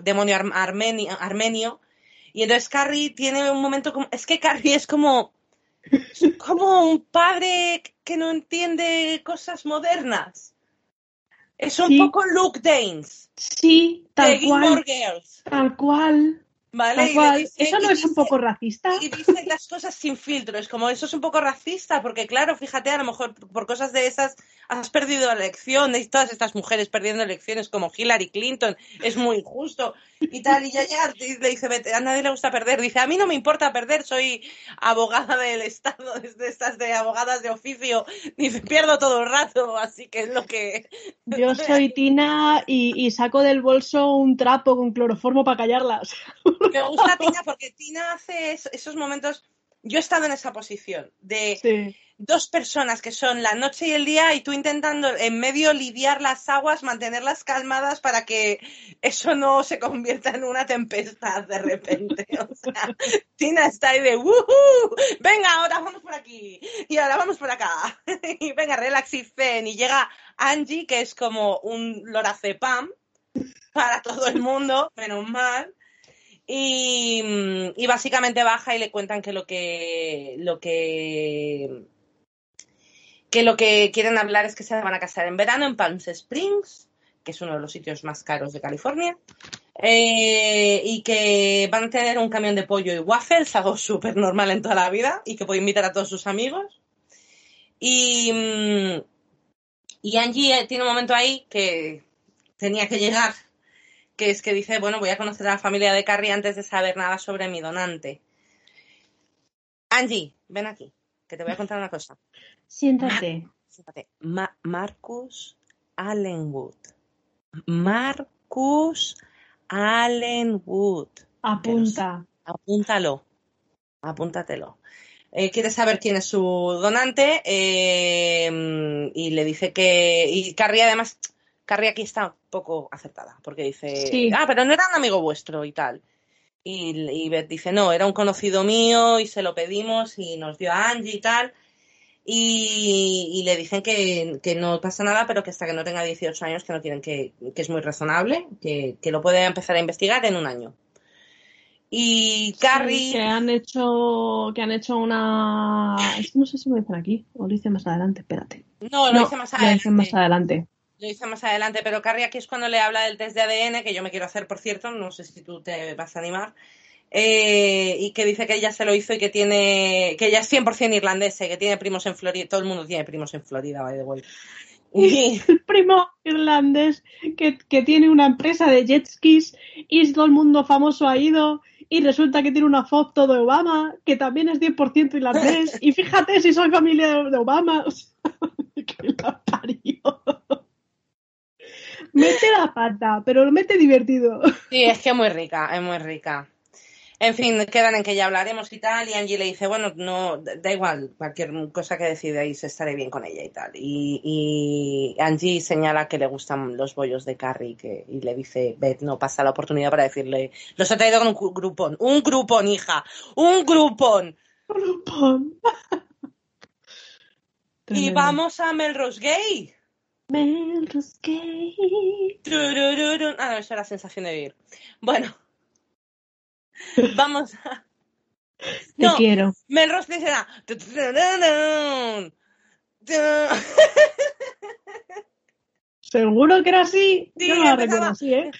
demonio armenio, Y entonces Carrie tiene un momento como... Es que Carrie es como... como un padre que no entiende cosas modernas. Es un poco Luke Danes. Sí, tal cual. Tal cual. ¿Vale? ¿Eso no es un poco racista? Y dice las cosas sin filtro. Es como, eso es un poco racista, porque claro, fíjate, a lo mejor por cosas de esas has perdido la elección. Y todas estas mujeres perdiendo elecciones como Hillary Clinton. Es muy injusto. Y tal, y ya, ya le dice, a nadie le gusta perder. Dice, a mí no me importa perder, soy abogada del Estado, de estas de abogadas de oficio. Dice, pierdo todo el rato, así que es lo que... Yo soy Tina y, saco del bolso un trapo con cloroformo para callarlas. Me gusta Tina porque Tina hace esos momentos yo he estado en esa posición de dos personas que son la noche y el día y tú intentando en medio lidiar las aguas, mantenerlas calmadas para que eso no se convierta en una tempestad de repente. O sea, Tina está ahí de ¡Woohoo! Venga, ahora vamos por aquí y ahora vamos por acá. y venga, relax y zen. Y llega Angie, que es como un lorazepam para todo el mundo, menos mal. Y, básicamente baja y le cuentan que lo que lo que que lo que quieren hablar es que se van a casar en verano en Palm Springs, que es uno de los sitios más caros de California, eh, y que van a tener un camión de pollo y waffles, algo súper normal en toda la vida, y que puede invitar a todos sus amigos. Y, mm, y Angie tiene un momento ahí que tenía que llegar que es que dice, bueno, voy a conocer a la familia de Carrie antes de saber nada sobre mi donante. Angie, ven aquí, que te voy a contar una cosa. Siéntate. siéntate. Marcus Allenwood. Marcus Allenwood. Apunta. Apúntalo. Apúntatelo. Eh, quiere saber quién es su donante eh, y le dice que. Y Carrie, además, Carrie aquí está un poco acertada, porque dice, ah, pero no era un amigo vuestro y tal. Y, Beth dice, no, era un conocido mío y se lo pedimos y nos dio a Angie y tal. Y, le dicen que, no pasa nada, pero que hasta que no tenga 18 años, que no tienen que, que es muy razonable, que, lo puede empezar a investigar en un año. Y Carrie. que han hecho. Que han hecho una. no sé si lo dicen aquí o lo dicen más adelante, espérate. No, lo dice más adelante. Lo dicen más adelante. Lo hice más adelante, pero Carrie aquí es cuando le habla del test de ADN, que yo me quiero hacer, por cierto, no sé si tú te vas a animar, eh, y que dice que ella se lo hizo y que tiene, que ella es 100% irlandesa y que tiene primos en Florida, todo el mundo tiene primos en Florida, by the way. Y... El primo irlandés que, que, tiene una empresa de jet skis y todo el mundo famoso ha ido y resulta que tiene una foto de Obama que también es 10% irlandés y fíjate si soy familia de, Obama. que la parió mete la pata, pero lo mete divertido. Sí, es que es muy rica, es muy rica. En fin, quedan en que ya hablaremos y tal, y Angie le dice, bueno, no, da igual, cualquier cosa que decidáis estaré bien con ella y tal. Y, Angie señala que le gustan los bollos de Carrie que, y le dice, Beth, no pasa la oportunidad para decirle, los he traído con un grupón, un grupón, hija, un grupón. Grupón. y vamos a Melrose Gay. Melrose Gate. Ah, no, eso era la sensación de vivir. Bueno, vamos a. Te no, quiero. Melrose dice ¿Seguro que era así? Sí, Yo no la así, ¿eh?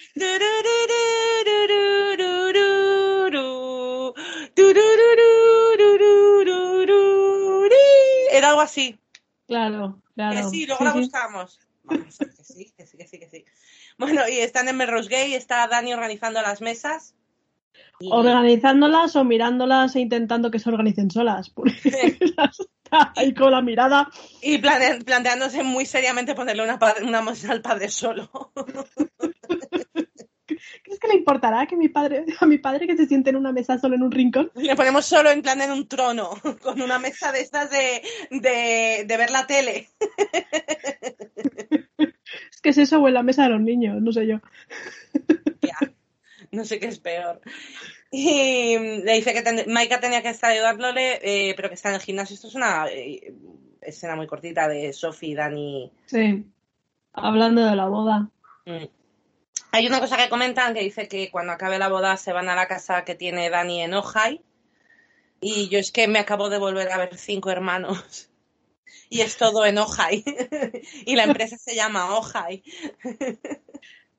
Era algo así. Claro, claro. Que sí, luego la buscamos. Vamos, que sí, que sí, que sí, que sí. Bueno, y están en Melrose Gay, está Dani organizando las mesas. Organizándolas o mirándolas e intentando que se organicen solas. Está ahí con la mirada. Y planteándose muy seriamente ponerle una, una mesa al padre solo. ¿Crees que le importará que mi padre, a mi padre que se siente en una mesa solo en un rincón? Le ponemos solo en plan en un trono, con una mesa de estas de, de, ver la tele. Es que es eso o en la mesa de los niños, no sé yo. no sé qué es peor. Y le dice que Maika tenía que estar ayudándole, eh, pero que está en el gimnasio. Esto es una eh, escena muy cortita de Sophie y Dani. Sí, hablando de la boda. Mm. Hay una cosa que comentan que dice que cuando acabe la boda se van a la casa que tiene Dani en Ojai. Y yo es que me acabo de volver a ver cinco hermanos. Y es todo en Ojai. y la empresa se llama Ojai.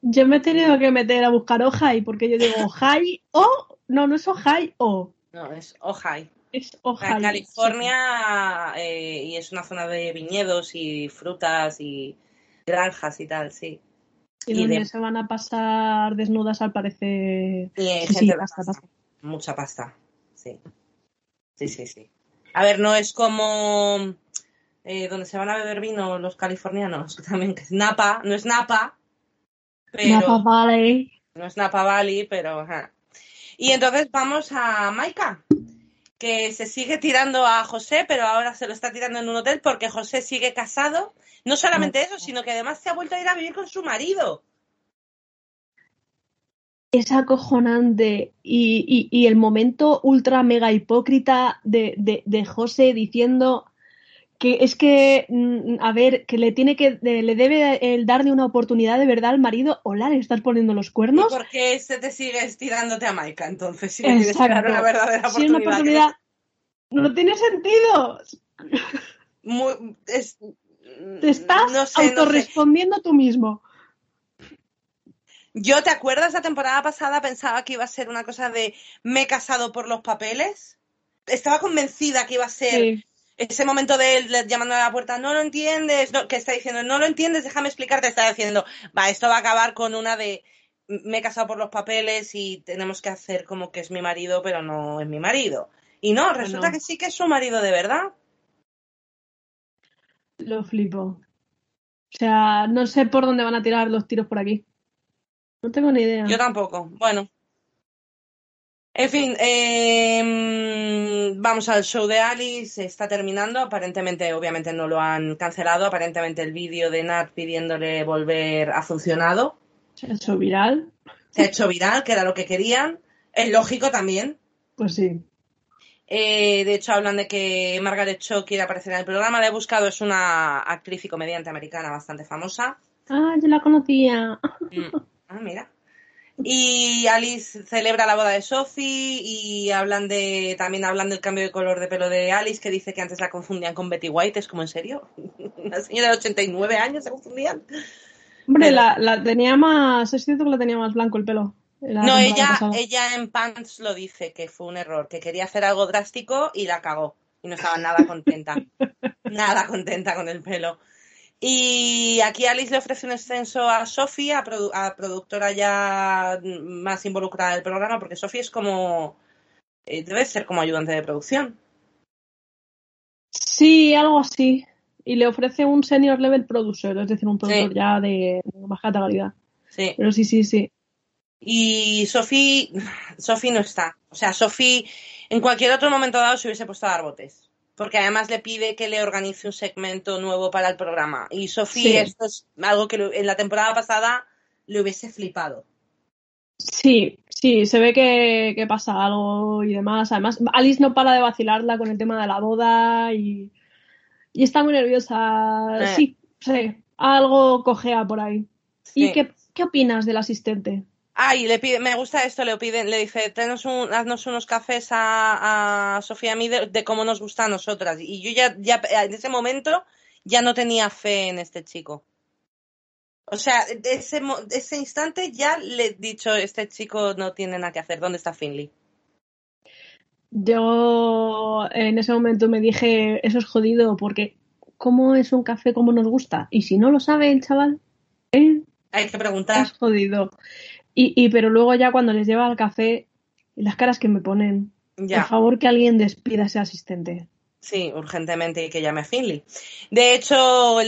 yo me he tenido que meter a buscar Ojai porque yo digo Ojai o. No, no es Ojai o. No, es Ojai. Es Ojai. En California eh, y es una zona de viñedos y frutas y granjas y tal, sí. Y, donde se van a pasar desnudas al parecer. Y gente pasta, Mucha pasta, sí. Sí, sí, sí. A ver, no es como eh, donde se van a beber vino los californianos, también que es Napa, no es Napa, pero... Napa Valley. No es Napa Valley, pero... Y entonces vamos a Maika. Que se sigue tirando a José, pero ahora se lo está tirando en un hotel porque José sigue casado. No solamente eso, sino que además se ha vuelto a ir a vivir con su marido. Es acojonante. Y, el momento ultra mega hipócrita de, de, José diciendo que es que, mm, a ver, que le tiene que, le debe el darle una oportunidad de verdad al marido. Hola, ¿le estás poniendo los cuernos? ¿Y por qué se te sigue estirándote a Maika? Entonces, si le una verdadera oportunidad. Si una oportunidad, no tiene sentido. te estás no autorrespondiendo tú mismo. Yo, ¿te acuerdas la temporada pasada? Pensaba que iba a ser una cosa de me he casado por los papeles. Estaba convencida que iba a ser ese momento de él llamando a la puerta, no lo entiendes, que está diciendo, no lo entiendes, déjame explicarte, está diciendo, va, esto va a acabar con una de me he casado por los papeles y tenemos que hacer como que es mi marido, pero no es mi marido. Y no, resulta que sí que es su marido de verdad. Lo flipo. O sea, no sé por dónde van a tirar los tiros por aquí. No tengo ni idea. Yo tampoco. Bueno. En fin, em, vamos al show de Alice. Está terminando. Aparentemente, obviamente no lo han cancelado. Aparentemente el vídeo de Nat pidiéndole volver ha funcionado. Se ha hecho viral. Se ha hecho viral, que era lo que querían. Es lógico también. Pues sí. Eh, de hecho, hablan de que Margaret Cho quiere aparecer en el programa. La he buscado, es una actriz y comediante americana bastante famosa. Ah, yo la conocía. Mm. Ah, mira. Y Alice celebra la boda de Sophie y hablan de también hablan del cambio de color de pelo de Alice, que dice que antes la confundían con Betty White. Es como, ¿en serio? Una señora de 89 años se confundían. Hombre, la, la, tenía más, es cierto que la tenía más blanco el pelo. No, ella, ella en Pants lo dice, que fue un error, que quería hacer algo drástico y la cagó. Y no estaba nada contenta. nada contenta con el pelo. Y aquí Alice le ofrece un extenso a Sofía, a, productora ya más involucrada del programa, porque Sofía es como. Eh, debe ser como ayudante de producción. Sí, algo así. Y le ofrece un senior level producer, es decir, un productor ya de, de baja calidad. Sí. Pero sí, sí, sí. Y Sophie, Sophie no está. O sea, Sophie en cualquier otro momento dado se hubiese puesto a dar botes. Porque además le pide que le organice un segmento nuevo para el programa. Y Sophie, esto es algo que en la temporada pasada le hubiese flipado. Sí, sí, se ve que, pasa algo y demás. Además, Alice no para de vacilarla con el tema de la boda y, y está muy nerviosa. Eh. Sí, sí, algo cojea por ahí. ¿Y qué, qué opinas del asistente? Ay, le pide, me gusta esto, le piden, le dice, un, haznos unos cafés a, Sofía a mí de, cómo nos gusta a nosotras. Y yo ya, ya, en ese momento, ya no tenía fe en este chico. O sea, ese, ese instante ya le he dicho, este chico no tiene nada que hacer. ¿Dónde está Finley? Yo en ese momento me dije, eso es jodido, porque ¿cómo es un café como nos gusta? Y si no lo sabe el chaval, ¿eh? Hay que preguntar. Es jodido. Y, y, pero luego ya cuando les lleva al café, las caras que me ponen, por favor que alguien despida a ese asistente. Sí, urgentemente y que llame a Finley. De hecho,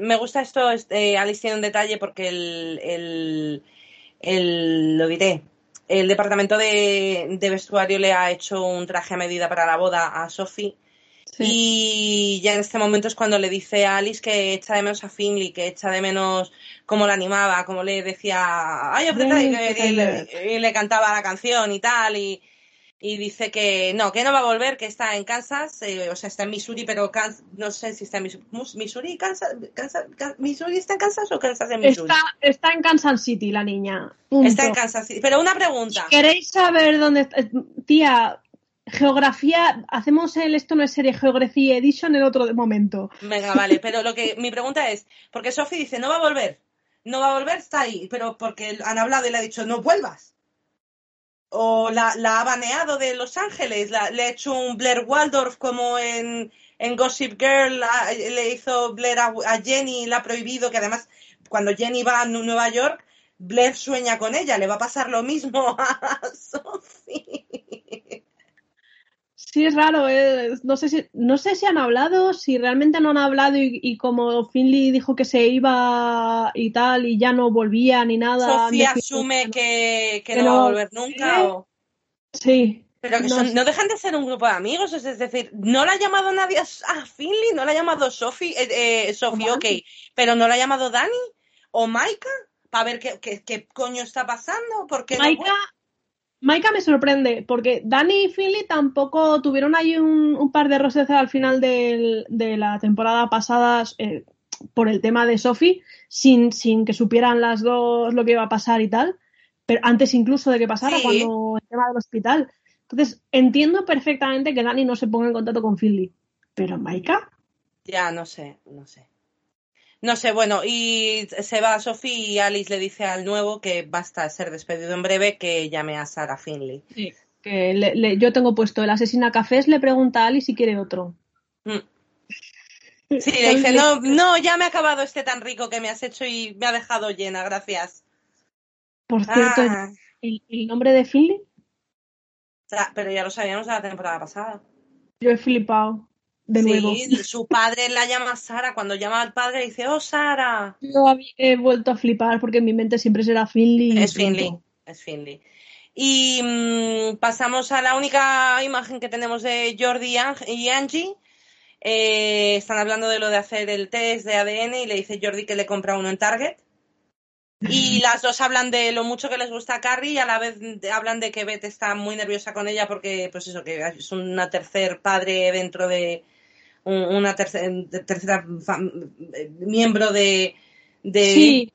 me gusta esto, este, Alice tiene un detalle porque el, el, lo diré, el departamento de, de, vestuario le ha hecho un traje a medida para la boda a Sophie y ya en este momento es cuando le dice a Alice que echa de menos a Finley, que echa de menos cómo la animaba, cómo le decía, ay, y, le, cantaba la canción y tal, y, dice que no, que no va a volver, que está en Kansas, eh, o sea, está en Missouri, pero no sé si está en Missouri, Kansas, Missouri está en Kansas o Kansas en Missouri. Está, está en Kansas City la niña. Está en Kansas City. Pero una pregunta. ¿Queréis saber dónde está? Tía, geografía, hacemos el esto no es serie Geografía Edition en otro momento. Venga, vale, pero lo que mi pregunta es, porque Sophie dice, no va a volver, no va a volver, está ahí, pero porque han hablado y le ha dicho, no vuelvas. O la, ha baneado de Los Ángeles, le ha hecho un Blair Waldorf como en, en Gossip Girl, le hizo Blair a, a Jenny, la ha prohibido, que además cuando Jenny va a Nueva York, Blair sueña con ella, le va a pasar lo mismo a Sophie. Sí, es raro. no, sé si, no sé si han hablado, si realmente no han hablado y, como Finley dijo que se iba y tal y ya no volvía ni nada. Sofía asume que, no, va a volver nunca. Sí, Pero que no, dejan de ser un grupo de amigos, es decir, no la ha llamado nadie a Finley, no la ha llamado Sophie, eh, eh Sophie, ok, pero no la ha llamado Dani o Maika para ver qué, qué, coño está pasando. Porque Maika, Maika me sorprende, porque Dani y Finley tampoco tuvieron ahí un, par de roces al final de la temporada pasada eh, por el tema de Sophie, sin, sin que supieran las dos lo que iba a pasar y tal, pero antes incluso de que pasara, cuando el tema del hospital. Entonces, entiendo perfectamente que Dani no se ponga en contacto con Finley. Pero Maika. Ya, no sé, no sé. No sé, bueno, y se va Sophie y Alice le dice al nuevo que basta ser despedido en breve que llame a Sarah Finley. Sí, que yo tengo puesto el asesina cafés, le pregunta a Alice si quiere otro. Mm. Sí, le dice, no, no, ya me ha acabado este tan rico que me has hecho y me ha dejado llena, gracias. Por cierto, ah. ¿el, nombre de Finley? pero ya lo sabíamos de la temporada pasada. Yo he flipado. De nuevo. su padre la llama Sara. Cuando llama al padre dice, oh Sara. Yo he vuelto a flipar porque en mi mente siempre será Finley. Es Finley, es Finley. Y mm, pasamos a la única imagen que tenemos de Jordi y Angie. Eh, están hablando de lo de hacer el test de ADN y le dice Jordi que le compra uno en Target. Y las dos hablan de lo mucho que les gusta a Carrie y a la vez hablan de que Beth está muy nerviosa con ella porque, pues eso, que es una tercer padre dentro de una tercera miembro de, Sí,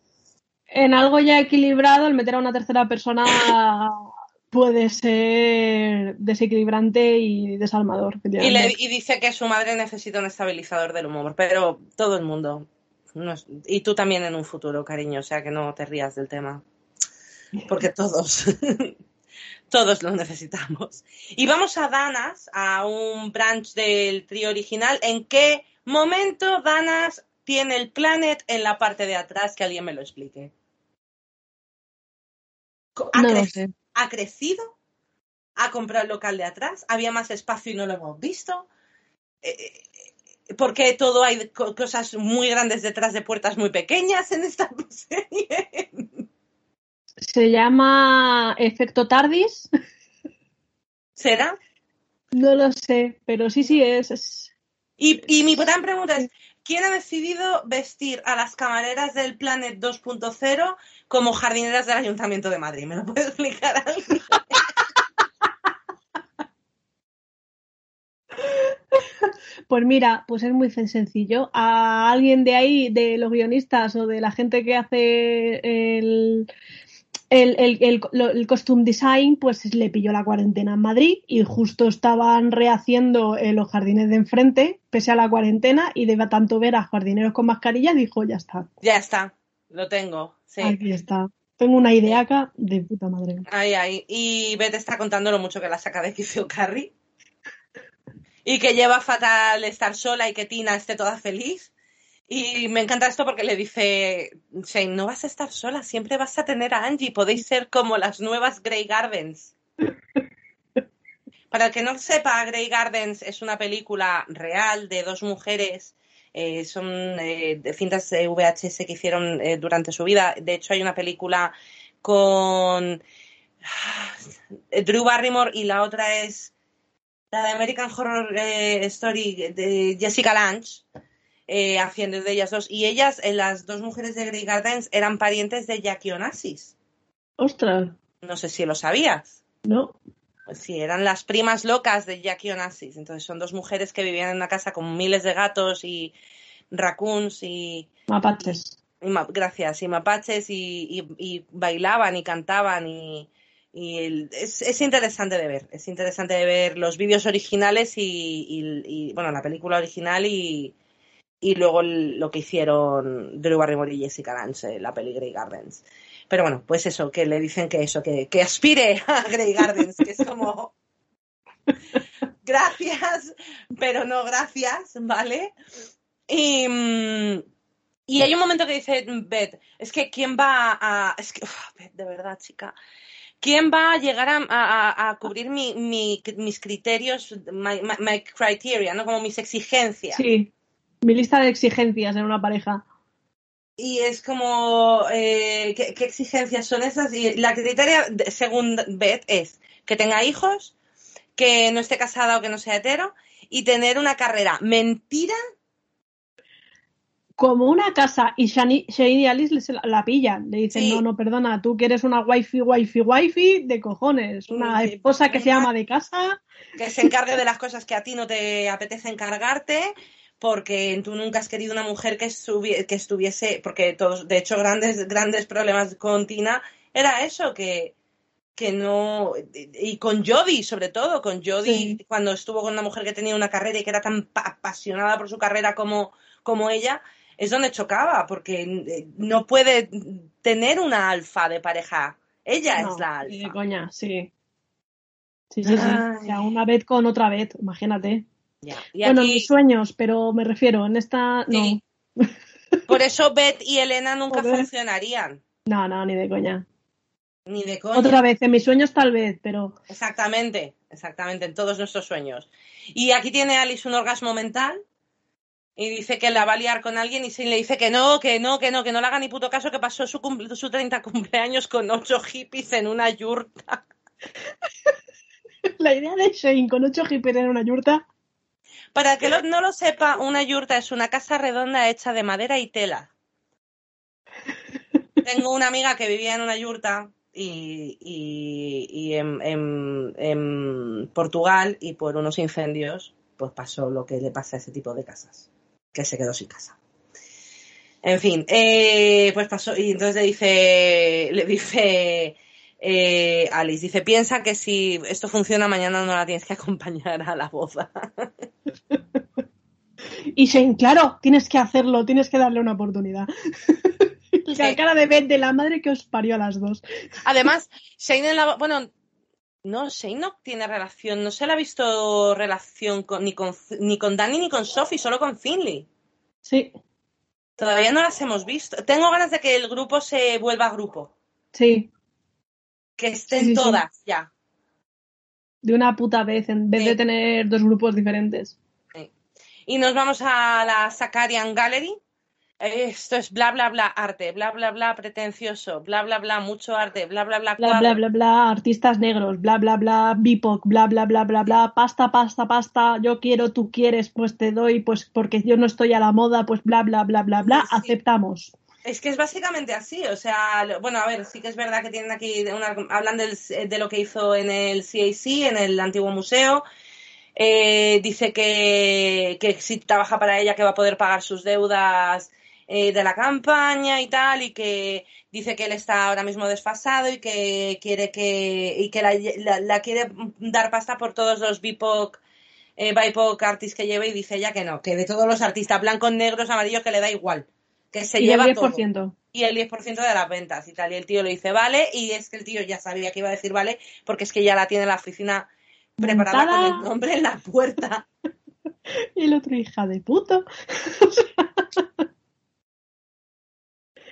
en algo ya equilibrado, el meter a una tercera persona puede ser desequilibrante y desalmador. Y, y dice que su madre necesita un estabilizador del humor, pero todo el mundo y tú también en un futuro, cariño, o sea que no te rías del tema. Porque todos, todos lo necesitamos. Y vamos a Danas, a un branch del trío original. ¿En qué momento Danas tiene el planet en la parte de atrás? Que alguien me lo explique. ¿Ha, ¿Ha crecido? ¿Ha comprado el local de atrás? ¿Había más espacio y no lo hemos visto? Eh, eh, porque todo hay cosas muy grandes detrás de puertas muy pequeñas en esta serie. Se llama efecto Tardis. ¿Será? No lo sé, pero sí, sí es. Y, y, mi gran pregunta es: ¿quién ha decidido vestir a las camareras del Planet 2.0 como jardineras del Ayuntamiento de Madrid? ¿Me lo puede explicar alguien? Pues mira, pues es muy sencillo. A alguien de ahí, de los guionistas o de la gente que hace el, el, costume design, pues le pilló la cuarentena en Madrid y justo estaban rehaciendo eh, los jardines de enfrente, pese a la cuarentena, y de tanto ver a jardineros con mascarilla, dijo, ya está. Ya está, lo tengo. Sí. Aquí está. Tengo una idea acá de puta madre. Ay, ay. Y Beth está contando lo mucho que la saca de quicio Carrie y que lleva fatal estar sola y que Tina esté toda feliz. Y me encanta esto porque le dice Shane, no vas a estar sola, siempre vas a tener a Angie, podéis ser como las nuevas Grey Gardens. Para el que no sepa, Grey Gardens es una película real de dos mujeres, eh, son eh, de cintas de VHS que hicieron eh, durante su vida. De hecho, hay una película con ah, Drew Barrymore y la otra es la de American Horror eh, Story de Jessica Lange, eh, haciendo de ellas dos. Y ellas, eh, las dos mujeres de Grey Gardens, eran parientes de Jackie Onassis. ¡Ostras! No sé si lo sabías. No. Pues sí, eran las primas locas de Jackie Onassis. Entonces son dos mujeres que vivían en una casa con miles de gatos y raccoons y... Mapaches. gracias, y mapaches y bailaban y cantaban y y es, interesante de ver, es interesante de ver los vídeos originales y, bueno, la película original y, luego lo que hicieron Drew Barrymore y Jessica Lange, la peli Grey Gardens. Pero bueno, pues eso, que le dicen que eso, que, que aspire a Grey Gardens, que es como gracias, pero no gracias, ¿vale? Y, y hay un momento que dice Beth, es que quién va a... Es que, Beth, de verdad, chica, ¿Quién va a llegar a, cubrir mis criterios, my, criteria, ¿no? Como mis exigencias? Sí, mi lista de exigencias en una pareja. Y es como, eh, ¿qué, exigencias son esas? Y la criteria, según Beth, es que tenga hijos, que no esté casada o que no sea hetero y tener una carrera. Mentira como una casa y Shane y Alice la, pillan. Le dicen, no, no, perdona, tú quieres una wifi, wifi, wifi de cojones. Una esposa que se llama de casa. Que se encargue de las cosas que a ti no te apetece encargarte. Porque tú nunca has querido una mujer que, que estuviese, porque todos, de hecho, grandes, grandes problemas con Tina era eso, que, que no, y con Jodie sobre todo, con Jodie cuando estuvo con una mujer que tenía una carrera y que era tan apasionada por su carrera como, como ella, es donde chocaba, porque eh, no puede tener una alfa de pareja. Ella es la alfa. De coña, sí. Sí, sí, sí. O sea, una vez con otra vez, imagínate. bueno, mis sueños, pero me refiero, en esta no. Por eso Beth y Elena nunca funcionarían. No, no, ni de coña. Ni de coña. Otra vez, en mis sueños tal vez, pero. Exactamente, exactamente, en todos nuestros sueños. Y aquí tiene Alice un orgasmo mental y dice que la va a liar con alguien y Shane le dice que no, que no, que no, que no le haga ni puto caso, que pasó su, su 30 cumpleaños con ocho hippies en una yurta. La idea de Shane con ocho hippies en una yurta. Para que no lo sepa, una yurta es una casa redonda hecha de madera y tela. Tengo una amiga que vivía en una yurta y, y, en, en Portugal y por unos incendios pues pasó lo que le pasa a ese tipo de casas que se quedó sin casa. En fin, eh, pues pasó, y entonces le dice, le dice eh, Alice, dice, piensa que si esto funciona mañana no la tienes que acompañar a la boda. Y Shane, claro, tienes que hacerlo, tienes que darle una oportunidad. La cara de Beth de la madre que os parió a las dos. Además, Shane en la, bueno, no, no tiene relación, no se le ha visto relación ni, con, ni con Danny ni con Sophie, solo con Finley. Sí. Todavía no las hemos visto. Tengo ganas de que el grupo se vuelva grupo. Sí. Que estén todas ya. De una puta vez, en vez de tener dos grupos diferentes. Y nos vamos a la Sakarian Gallery, esto es bla bla bla arte, bla bla bla pretencioso, bla bla bla mucho arte, bla bla bla bla bla bla bla artistas negros, bla bla bla bipoc, bla bla bla bla bla pasta pasta pasta, yo quiero, tú quieres, pues te doy, pues porque yo no estoy a la moda, pues bla bla bla bla bla, aceptamos. Es que es básicamente así, o sea, bueno, a ver, sí que es verdad que tienen aquí, una, hablan de lo que hizo en el CAC, en el antiguo museo, eh, dice que, que si trabaja para ella que va a poder pagar sus deudas eh, de la campaña y tal, y que dice que él está ahora mismo desfasado y que quiere que, y que la, quiere dar pasta por todos los BIPOC, eh, BIPOC artists que lleva y dice ella que no, que de todos los artistas, blancos, negros, amarillos, que le da igual. Que se lleva el 10%. Todo. Y el 10% de las ventas y tal. Y el tío le dice, vale, y es que el tío ya sabía que iba a decir vale, porque es que ya la tiene la oficina preparada con el nombre en la puerta. y el otro hija de puto.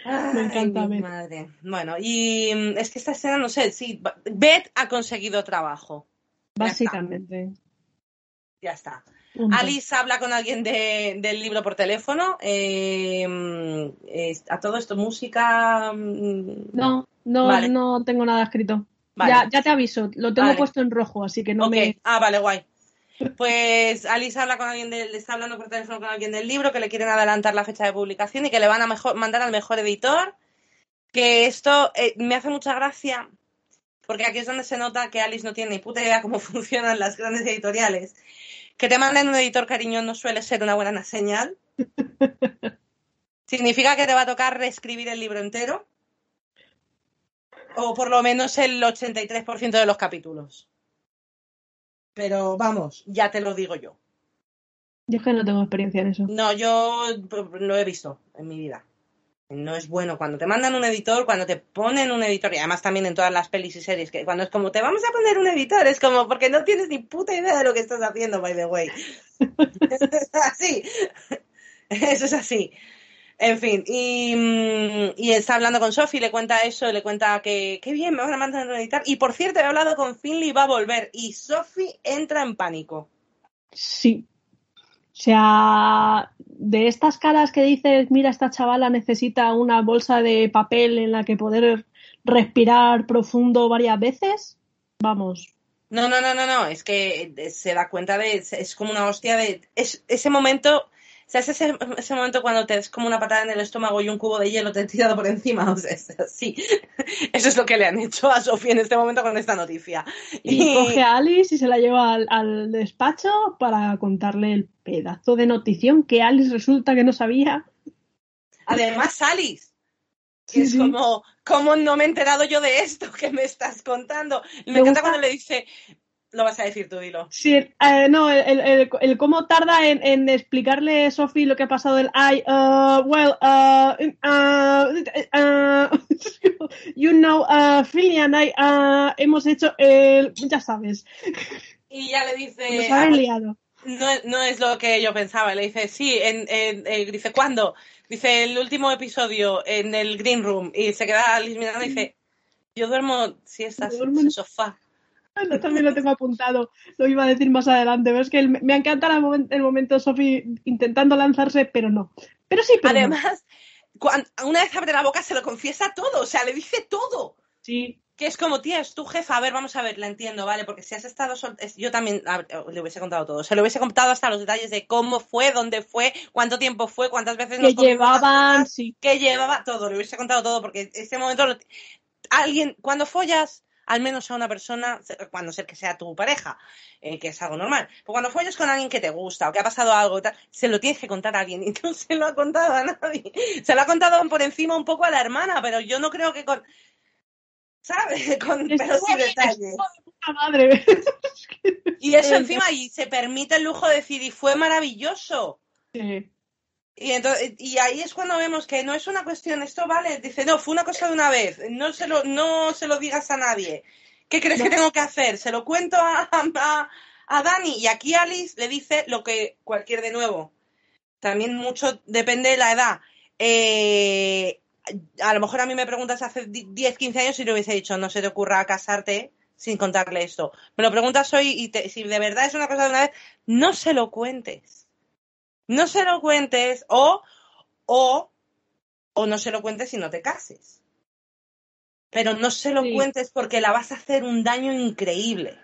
Me encanta mi madre. Bueno, y mm, es que esta escena, no sé, sí, Beth ha conseguido trabajo. Básicamente. Ya está. Alice habla con alguien del libro por teléfono. Eh, a todo esto, música. Mm, no, no, no tengo nada escrito. Ya, ya te aviso, lo tengo puesto en rojo, así que no me. Ah, vale, guay. Pues Alice habla con alguien le está hablando por teléfono con alguien del libro que le quieren adelantar la fecha de publicación y que le van a mejor, mandar al mejor editor. Que esto eh, me hace mucha gracia porque aquí es donde se nota que Alice no tiene ni puta idea cómo funcionan las grandes editoriales. Que te manden un editor cariño no suele ser una buena señal. Significa que te va a tocar reescribir el libro entero. O por lo menos el 83% de los capítulos. Pero vamos, ya te lo digo yo. Yo es que no tengo experiencia en eso. No, yo lo he visto en mi vida. No es bueno cuando te mandan un editor, cuando te ponen un editor, y además también en todas las pelis y series, que cuando es como te vamos a poner un editor, es como porque no tienes ni puta idea de lo que estás haciendo, by the way. es así. Eso es así. En fin, mm, y, está hablando con Sophie, le cuenta eso, le cuenta que qué bien, me van a mandar a editar. Y por cierto, he hablado con Finley, va a volver. Y Sophie entra en pánico. Sí. O sea, de estas caras que dices, mira, esta chavala necesita una bolsa de papel en la que poder respirar profundo varias veces, vamos, No, no, no, no, no, es que se da cuenta de, es como una hostia de, es, ese momento o sea, es ese, ese, momento cuando te es como una patada en el estómago y un cubo de hielo te ha tirado por encima. O sea, es así. Eso es lo que le han hecho a Sofía en este momento con esta noticia. Y, coge a Alice y se la lleva al, despacho para contarle el pedazo de notición que Alice resulta que no sabía. Además, Alice. Que es como, ¿cómo no me he enterado yo de esto que me estás contando? me encanta cuando le dice, lo vas a decir tú, dilo. Sí, eh, no, el, el, el, cómo tarda en, en explicarle a Sophie lo que ha pasado del I, uh, well, uh, uh, uh you know, uh, Philly and I uh, hemos hecho el, ya sabes. Y ya le dice... Nos ha liado. No, no, es lo que yo pensaba. Le dice, sí, en, en, eh, dice, ¿cuándo? Dice, el último episodio en el Green Room. Y se queda mirando y dice, yo duermo si estás en el sofá. Yo también lo tengo apuntado, lo iba a decir más adelante, pero es que me encanta el momento, el momento Sophie intentando lanzarse, pero no. Pero sí, pero Además, una vez abre la boca se lo confiesa todo, o sea, le dice todo. Sí. Que es como, tía, es tu jefa, a ver, vamos a ver, la entiendo, ¿vale? Porque si has estado sol... Yo también le hubiese contado todo. Se lo hubiese contado hasta los detalles de cómo fue, dónde fue, cuánto tiempo fue, cuántas veces nos Que llevaban, sí. Que llevaba todo, le hubiese contado todo, porque ese momento... Alguien, cuando follas, al menos a una persona, cuando sé que sea tu pareja, eh, que es algo normal. Pero cuando follas con alguien que te gusta o que ha pasado algo, tal, se lo tienes que contar a alguien y no se lo ha contado a nadie. Se lo ha contado por encima un poco a la hermana, pero yo no creo que con. ¿Sabes? Con, pero sin detalles. Madre. y eso encima, y se permite el lujo de decir, y fue maravilloso. Sí. Y, entonces, y ahí es cuando vemos que no es una cuestión, esto vale, dice, no, fue una cosa de una vez, no se lo, no se lo digas a nadie. ¿Qué crees que tengo que hacer? Se lo cuento a, a, Dani y aquí Alice le dice lo que cualquier de nuevo. También mucho depende de la edad. Eh, a lo mejor a mí me preguntas hace 10, 15 años y le hubiese dicho, no se te ocurra casarte sin contarle esto. Me lo preguntas hoy y si de verdad es una cosa de una vez, no se lo cuentes no se lo cuentes o, o, o no se lo cuentes si no te cases. Pero no se lo cuentes porque la vas a hacer un daño increíble.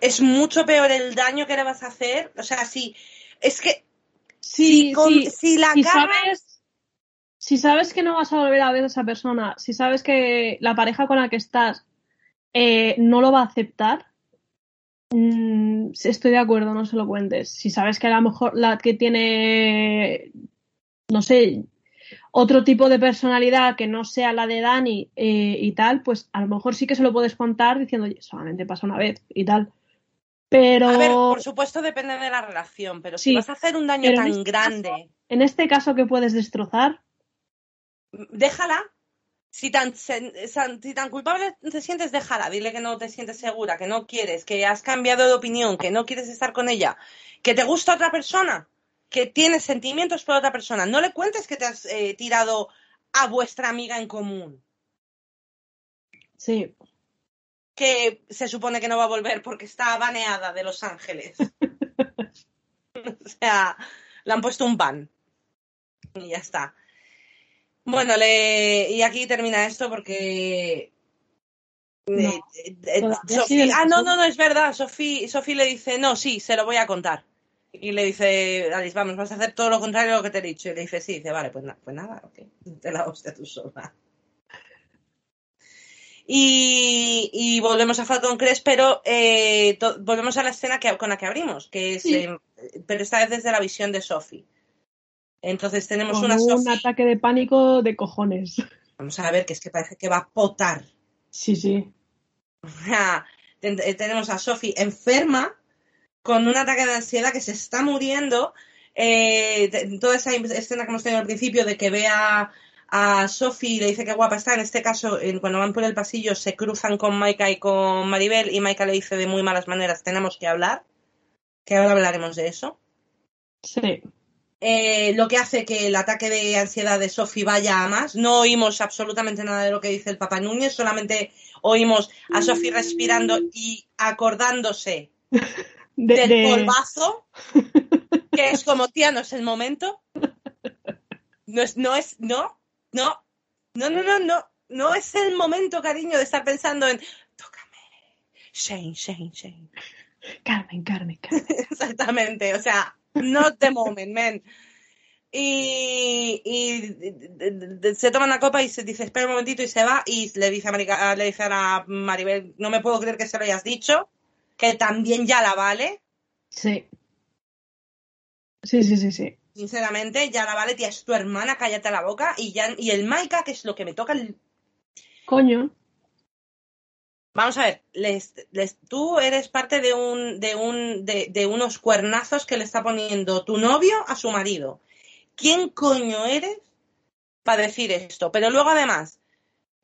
Es mucho peor el daño que le vas a hacer. O sea, si. Es que. si, si la sabes, si sabes que no vas a volver a ver a esa persona, si sabes que la pareja con la que estás eh, no lo va a aceptar, Mm, estoy de acuerdo, no se lo cuentes. Si sabes que a lo mejor la que tiene, no sé, otro tipo de personalidad que no sea la de Dani eh, y tal, pues a lo mejor sí que se lo puedes contar diciendo, Oye, solamente pasa una vez y tal. Pero. A ver, por supuesto depende de la relación, pero si vas a hacer un daño tan este grande. en este caso que puedes destrozar. Déjala, si tan, si tan culpable te sientes, déjala, dile que no te sientes segura, que no quieres, que has cambiado de opinión, que no quieres estar con ella, que te gusta otra persona, que tienes sentimientos por otra persona. No le cuentes que te has eh, tirado a vuestra amiga en común. Sí. Que se supone que no va a volver porque está baneada de Los Ángeles. o sea, le han puesto un ban. Y ya está. Bueno, le... y aquí termina esto porque eh, eh, ah, no, no, no, es verdad. Sofía, le dice, no, sí, se lo voy a contar. Y le dice, Alice, vamos, vas a hacer todo lo contrario de lo que te he dicho. Y le dice, sí, dice, vale, pues, pues nada, ok, te la hostia tú sola. Y, y, volvemos a Falcon Crest, pero eh, volvemos a la escena que, con la que abrimos, que es, pero esta vez desde la visión de Sophie. Entonces tenemos una un ataque de pánico de cojones. Vamos a ver, que es que parece que va a potar. Sí, sí. Eh, tenemos a Sophie enferma con un ataque de ansiedad que se está muriendo. Eh, toda esa escena que hemos tenido al principio de que ve a, Sophie y le dice que guapa está. En este caso, cuando van por el pasillo, se cruzan con Maika y con Maribel y Maika le dice de muy malas maneras, tenemos que hablar. Que ahora hablaremos de eso. Sí. Eh, lo que hace que el ataque de ansiedad de Sophie vaya a más. No oímos absolutamente nada de lo que dice el Papa Núñez, solamente oímos a Sophie respirando y acordándose del polvazo, que es como, tía, no es el momento. No es, no es, no, no, no, no, no, no, no es el momento, cariño, de estar pensando en, tócame, Shane, Shane, Shane. Carmen, Carmen, Carmen. Exactamente, o sea, not the moment, man. Y, se toma una copa y se dice, espera un momentito y se va y le dice, a le dice a Maribel, no me puedo creer que se lo hayas dicho, que también ya la vale. Sí. Sí, sí, sí, sí. Sinceramente, ya la vale, tía, es tu hermana, cállate la boca. Y, ya, y el Maika, que es lo que me toca el... Coño. Vamos a ver, les, tú eres parte de un, de un, de, unos cuernazos que le está poniendo tu novio a su marido. ¿Quién coño eres para decir esto? Pero luego además,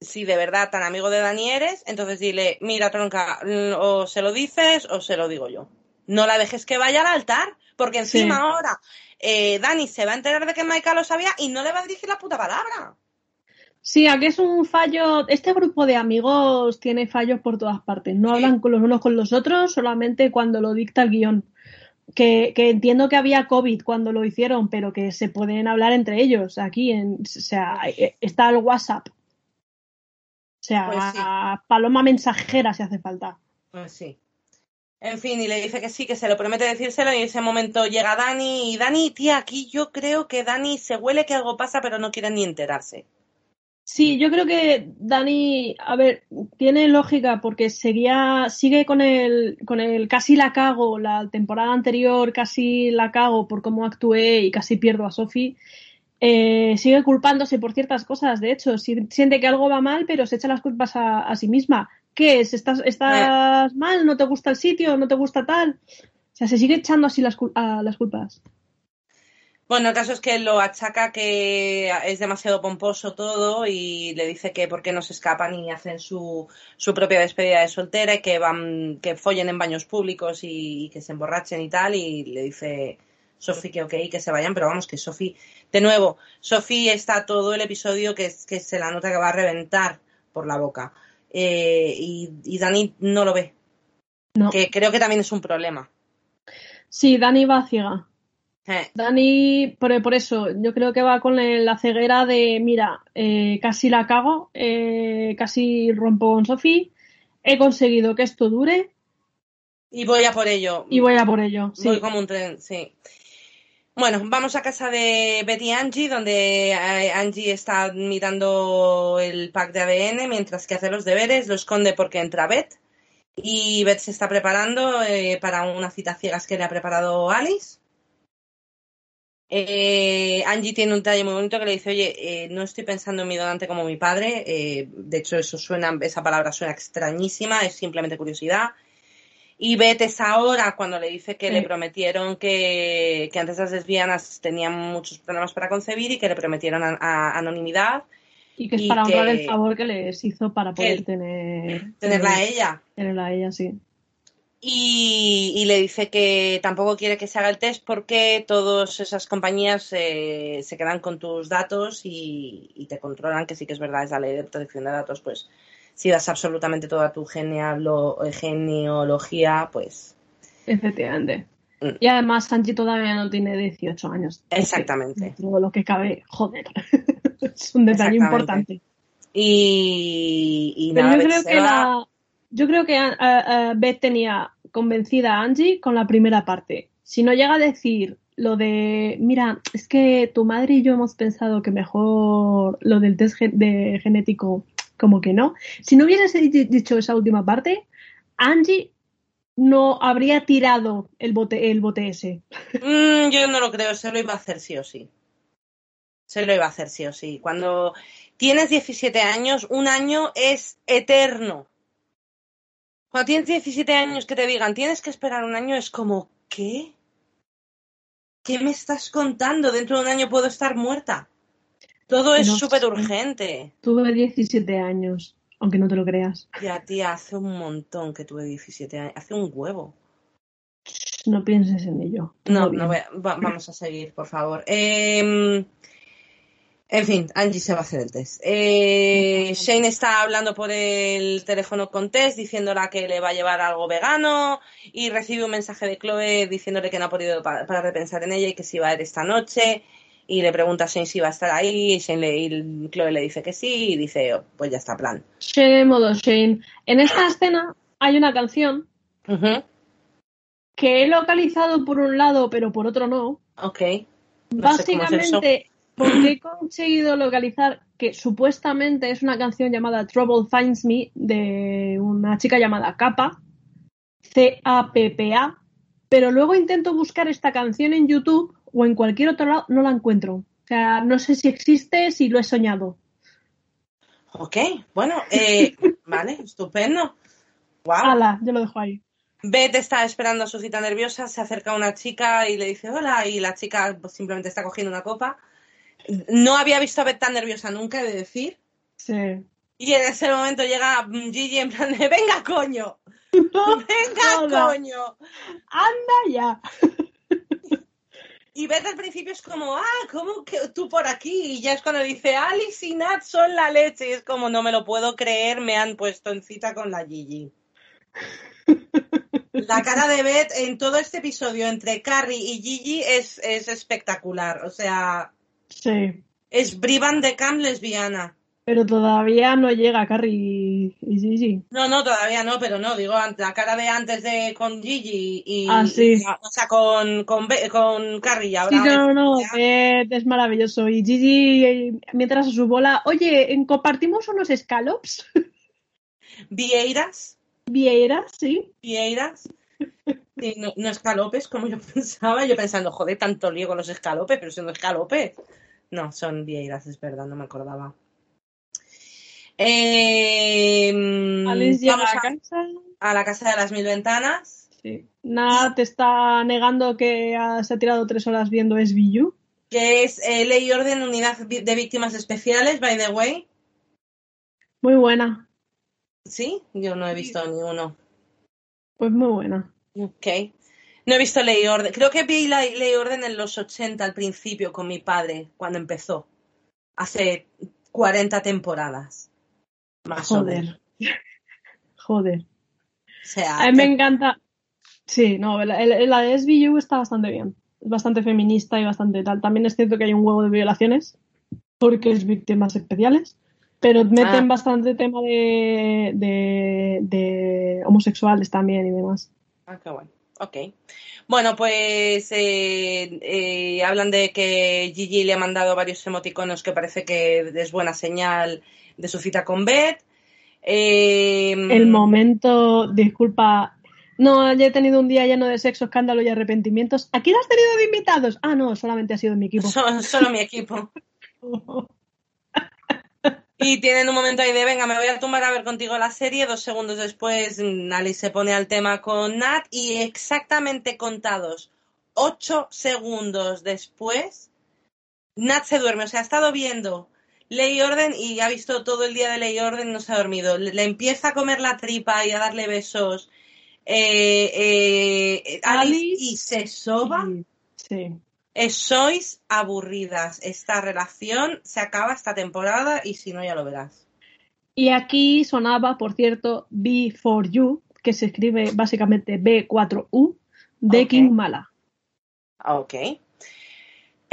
si de verdad tan amigo de Dani eres, entonces dile, mira tronca, o se lo dices o se lo digo yo. No la dejes que vaya al altar, porque encima ahora eh, Dani se va a enterar de que Maika lo sabía y no le va a dirigir la puta palabra. Sí, aquí es un fallo. Este grupo de amigos tiene fallos por todas partes. No hablan con los unos con los otros, solamente cuando lo dicta el guion. Que, entiendo que había COVID cuando lo hicieron, pero que se pueden hablar entre ellos. Aquí, en, o sea, está el WhatsApp. O sea, pues paloma mensajera si hace falta. Pues sí. En fin, y le dice que sí, que se lo promete decírselo y en ese momento llega Dani y Dani, tía, aquí yo creo que Dani se huele que algo pasa pero no quiere ni enterarse. Sí, yo creo que Dani, a ver, tiene lógica porque seguía, sigue con el, con el casi la cago, la temporada anterior casi la cago por cómo actué y casi pierdo a Sophie. Eh, sigue culpándose por ciertas cosas, de hecho, siente que algo va mal, pero se echa las culpas a, sí misma. ¿Qué es? ¿Estás, estás mal? ¿No te gusta el sitio? ¿No te gusta tal? O sea, se sigue echando así las, las culpas. Bueno, el caso es que lo achaca que es demasiado pomposo todo y le dice que por qué no se escapan y hacen su, su propia despedida de soltera y que van, que follen en baños públicos y, que se emborrachen y tal. Y le dice Sofi que ok, que se vayan, pero vamos, que Sofi, de nuevo, Sofi está todo el episodio que, que se la nota que va a reventar por la boca. Eh, y, y Dani no lo ve. No. Que creo que también es un problema. Sí, Dani va ciega. Eh. Dani, por, eso, yo creo que va con la ceguera de, mira, eh, casi la cago, eh, casi rompo con Sofi, he conseguido que esto dure. Y voy a por ello. Y voy a por ello, sí. Voy como un tren, sí. Bueno, vamos a casa de Betty y Angie, donde Angie está mirando el pack de ADN mientras que hace los deberes, lo esconde porque entra Beth. Y Beth se está preparando para una cita ciegas que le ha preparado Alice. Eh, Angie tiene un detalle muy bonito que le dice, oye, eh, no estoy pensando en mi donante como mi padre. Eh, de hecho, eso suena, esa palabra suena extrañísima, es simplemente curiosidad. Y Beth es ahora cuando le dice que le prometieron que, antes las lesbianas tenían muchos problemas para concebir y que le prometieron a, anonimidad. Y que es para honrar el favor que les hizo para poder tener... Tenerla a ella. Tenerla a ella, sí y, le dice que tampoco quiere que se haga el test porque todas esas compañías eh, se quedan con tus datos y, te controlan, que sí que es verdad, es la ley de protección de datos, pues si das absolutamente toda tu genealogía, pues... Efectivamente. Mm. Y además Sanchi todavía no tiene 18 años. Exactamente. Todo lo que cabe, joder. es un detalle importante. Y, nada, yo creo que la yo creo que eh, Beth tenía convencida a Angie con la primera parte. Si no llega a decir lo de, mira, es que tu madre y yo hemos pensado que mejor lo del test de genético, como que no. Si no hubieras dicho esa última parte, Angie no habría tirado el bote, el bote ese. Mm, yo no lo creo, se lo iba a hacer sí o sí. Se lo iba a hacer sí o sí. Cuando tienes 17 años, un año es eterno. Cuando tienes 17 años que te digan tienes que esperar un año, es como, ¿qué? ¿Qué me estás contando? Dentro de un año puedo estar muerta. Todo es súper urgente. Tuve 17 años, aunque no te lo creas. Ya, tía, hace un montón que tuve 17 años. Hace un huevo. No pienses en ello. No, no vamos a seguir, por favor. Eh, en fin, Angie se va a hacer el test. Eh, Shane está hablando por el teléfono con Tess, diciéndola que le va a llevar algo vegano y recibe un mensaje de Chloe diciéndole que no ha podido parar de pensar en ella y que si va a ir esta noche. Y le pregunta a Shane si va a estar ahí y, Shane Chloe le dice que sí y dice, oh, pues ya está, plan. Shane, modo Shane. En esta escena hay una canción que he localizado por un lado, pero por otro no. Ok. Básicamente, porque he conseguido localizar que supuestamente es una canción llamada Trouble Finds Me de una chica llamada Kappa, C-A-P-P-A, pero luego intento buscar esta canción en YouTube o en cualquier otro lado, no la encuentro. O sea, no sé si existe, si lo he soñado. Ok, bueno, eh, vale, estupendo. Wow. Hala, yo lo dejo ahí. Beth está esperando a su cita nerviosa, se acerca una chica y le dice hola y la chica pues, simplemente está cogiendo una copa. No había visto a Beth tan nerviosa nunca, he de decir. Sí. Y en ese momento llega Gigi en plan de venga coño, venga coño, anda ya. Y Beth al principio es como, ah, ¿cómo que tú por aquí? Y ya es cuando dice, Alice y Nat son la leche. Y es como, no me lo puedo creer, me han puesto en cita con la Gigi. La cara de Beth en todo este episodio entre Carrie y Gigi es, es espectacular. O sea. Sí. Es Brivan de Camp lesbiana. Pero todavía no llega Carrie y Gigi. No, no, todavía no, pero no, digo, la cara de antes de con Gigi y. Ah, sí. o sea, con, con, con Carrie ahora. Sí, no, no, es, maravilloso. Y Gigi, mientras a su bola, oye, ¿compartimos unos scallops? ¿Vieiras? Vieiras, sí. Vieiras. Sí, no, no, escalopes como yo pensaba. Yo pensando, joder, tanto lío con los escalopes, pero siendo escalopes. No, son vieiras, es verdad, no me acordaba. Eh, Alice llega a, casa. a la casa de las mil ventanas. Sí. Nada te está negando que se ha tirado tres horas viendo SBU. Que es eh, Ley y Orden, Unidad de Víctimas Especiales, by the way. Muy buena. ¿Sí? Yo no he visto ni uno. Pues muy buena. Ok. No he visto Ley y Orden. Creo que vi la Ley y Orden en los 80 al principio con mi padre, cuando empezó. Hace 40 temporadas. Más Joder. Joder. O sea, a mí me encanta. Sí, no, la, de SBU está bastante bien. Es bastante feminista y bastante tal. También es cierto que hay un huevo de violaciones, porque es víctimas especiales, pero meten ah. bastante tema de, de, homosexuales también y demás. Ah, qué bueno. Ok. Bueno, pues eh, eh, hablan de que Gigi le ha mandado varios emoticonos que parece que es buena señal de su cita con Beth. Em, el momento, disculpa, no, ya he tenido un día lleno de sexo, escándalo y arrepentimientos. ¿A quién has tenido de invitados? Ah, no, solamente ha sido mi equipo. Solo, mi equipo. y tienen un momento ahí de, venga, me voy a tumbar a ver contigo la serie. Dos segundos después, Alice se pone al tema con Nat y exactamente contados ocho segundos después, Nat se duerme. O sea, ha estado viendo ley y orden y ha visto todo el día de ley y orden, no se ha dormido. Le, empieza a comer la tripa y a darle besos eh, eh, Alice, y se soba. Sí. Sois aburridas. Esta relación se acaba esta temporada y si no, ya lo verás. Y aquí sonaba, por cierto, B 4 You, que se escribe básicamente B4U, de King Mala. Ok.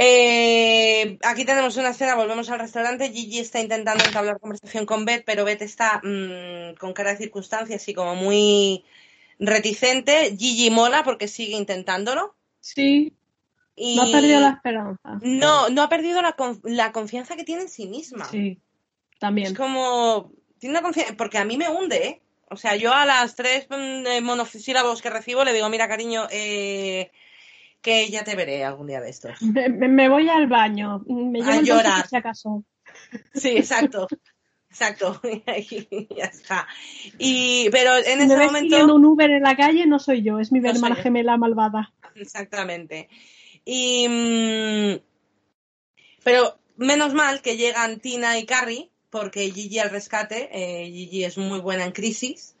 Eh, aquí tenemos una escena, volvemos al restaurante. Gigi está intentando entablar conversación con Beth, pero Beth está mm, con cara de circunstancias y como muy reticente. Gigi mola porque sigue intentándolo. Sí. No ha perdido la esperanza. No, no ha perdido la, confianza que tiene en sí misma. Sí, también. Es como. Tiene una confianza. Porque a mí me hunde, ¿eh? O sea, yo a las tres mm, monosílabos que recibo le digo, mira, cariño, eh que ya te veré algún día de estos. Me, voy al baño, me a llorar. Si acaso. Sí, exacto. Exacto, y ya está. Y, pero en ese momento. un Uber en la calle no soy yo, es mi hermana gemela malvada. Exactamente. Y. Mm, pero menos mal que llegan Tina y Carrie, porque Gigi al rescate. Eh, Gigi es muy buena en crisis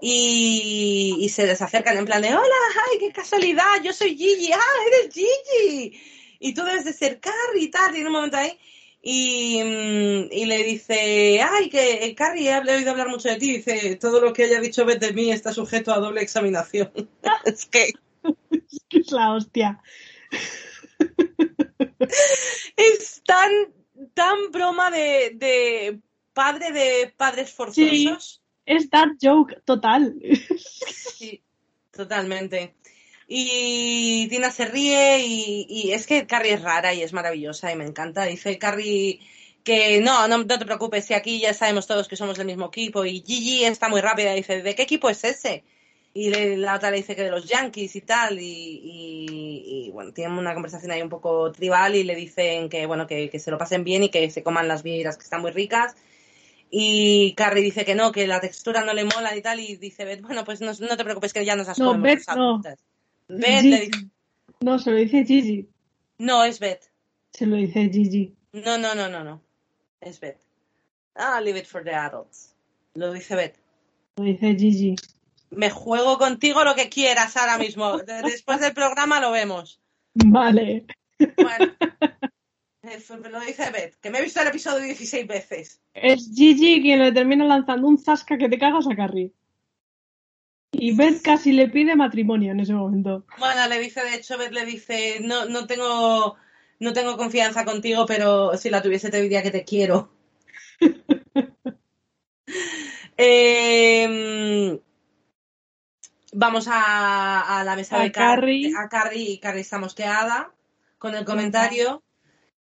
y, se les acercan en plan de, hola, ay, qué casualidad, yo soy Gigi, ah, eres Gigi. Y tú debes de ser Carrie y tal, y en un momento ahí. Y, mm, y, le dice, ay, que eh, Carrie, he oído hablar mucho de ti. Dice, todo lo que haya dicho de mí está sujeto a doble examinación. es que... es que es la hostia. Es tan, tan broma de, de padre de padres forzosos. es dark joke total. Sí, totalmente. Y Tina se ríe y, es que Carrie es rara y es maravillosa y me encanta. Dice Carrie que no, no, te preocupes, si aquí ya sabemos todos que somos del mismo equipo y Gigi está muy rápida, dice, ¿de qué equipo es ese? Y la otra le dice que de los Yankees y tal, y, bueno, tienen una conversación ahí un poco tribal y le dicen que bueno, que, se lo pasen bien y que se coman las vieiras que están muy ricas. Y Carrie dice que no, que la textura no le mola y tal, y dice, bueno, pues no, te preocupes que ya nos has no, Beth, no. Beth le dice... No, se lo dice Gigi. No, es Beth. Se lo dice Gigi. No, no, no, no, no. Es Beth. Ah, leave it for the adults. Lo dice Beth. Lo dice Gigi. Me juego contigo lo que quieras ahora mismo. Después del programa lo vemos. Vale. Bueno. Lo dice Beth, que me he visto el episodio 16 veces. Es Gigi quien le termina lanzando un zasca que te cagas a Carrie. Y Beth casi le pide matrimonio en ese momento. Bueno, le dice, de hecho, Beth le dice, no, no tengo no tengo confianza contigo, pero si la tuviese te diría que te quiero. Em, vamos a, la mesa de Carrie. A Carrie Carrie está mosqueada con el comentario.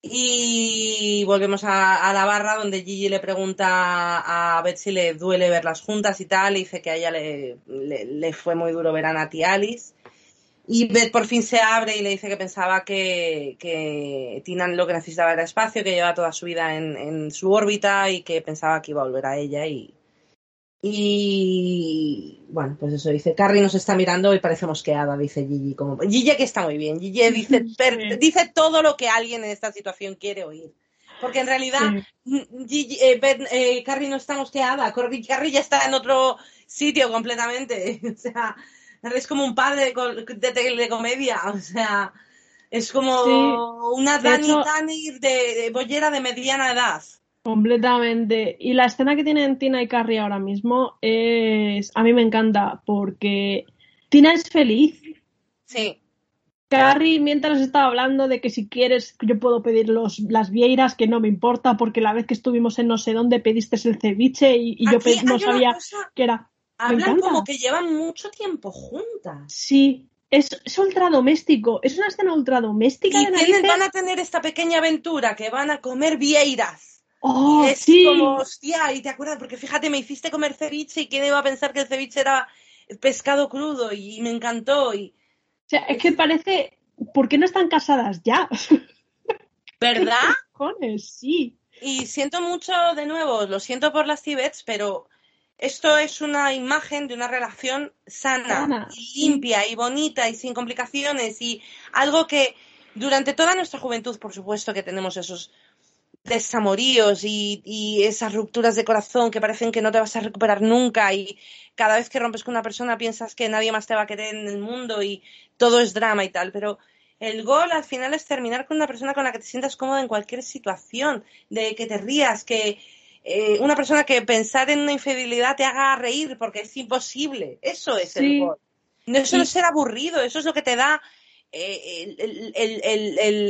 Y volvemos a, la barra donde Gigi le pregunta a Beth si le duele verlas juntas y tal. Y dice que a ella le, le fue muy duro ver a Nati Alice. Y Beth por fin se abre y le dice que pensaba que, que Tina lo que necesitaba era espacio, que lleva toda su vida en, su órbita y que pensaba que iba a volver a ella. Y, y bueno, pues eso dice. Carrie nos está mirando y parece mosqueada, dice Gigi. Como, Gigi que está muy bien. Gigi dice, dice todo lo que alguien en esta situación quiere oír. Porque en realidad Gigi, eh, eh, Carrie no está mosqueada. Carrie ya está en otro sitio completamente. o sea es como un padre de, telecomedia, o sea, es como una Dani Tanner de, bollera de mediana edad. Completamente. Y la escena que tienen Tina y Carrie ahora mismo es. A mí me encanta porque Tina es feliz. Sí. Carrie, mientras estaba hablando de que si quieres, yo puedo pedir los, las vieiras, que no me importa, porque la vez que estuvimos en no sé dónde pediste el ceviche y, yo no sabía que era. Hablan como que llevan mucho tiempo juntas. Sí, es, es ultradoméstico, es una escena ultradoméstica. Y de van a tener esta pequeña aventura que van a comer vieiras. Oh, es sí. como, hostia, y te acuerdas, porque fíjate, me hiciste comer ceviche y quién iba a pensar que el ceviche era pescado crudo y, me encantó. Y... O sea, es que parece, ¿por qué no están casadas ya? ¿Verdad? Sí. Y siento mucho, de nuevo, lo siento por las Tibets, pero esto es una imagen de una relación sana, y limpia y bonita y sin complicaciones y algo que durante toda nuestra juventud, por supuesto, que tenemos esos desamoríos y, y, esas rupturas de corazón que parecen que no te vas a recuperar nunca y cada vez que rompes con una persona piensas que nadie más te va a querer en el mundo y todo es drama y tal, pero el gol al final es terminar con una persona con la que te sientas cómoda en cualquier situación, de que te rías, que, eh, una persona que pensar en una infidelidad te haga reír porque es imposible. Eso es el gol. No, es ser aburrido, eso es lo que te da eh,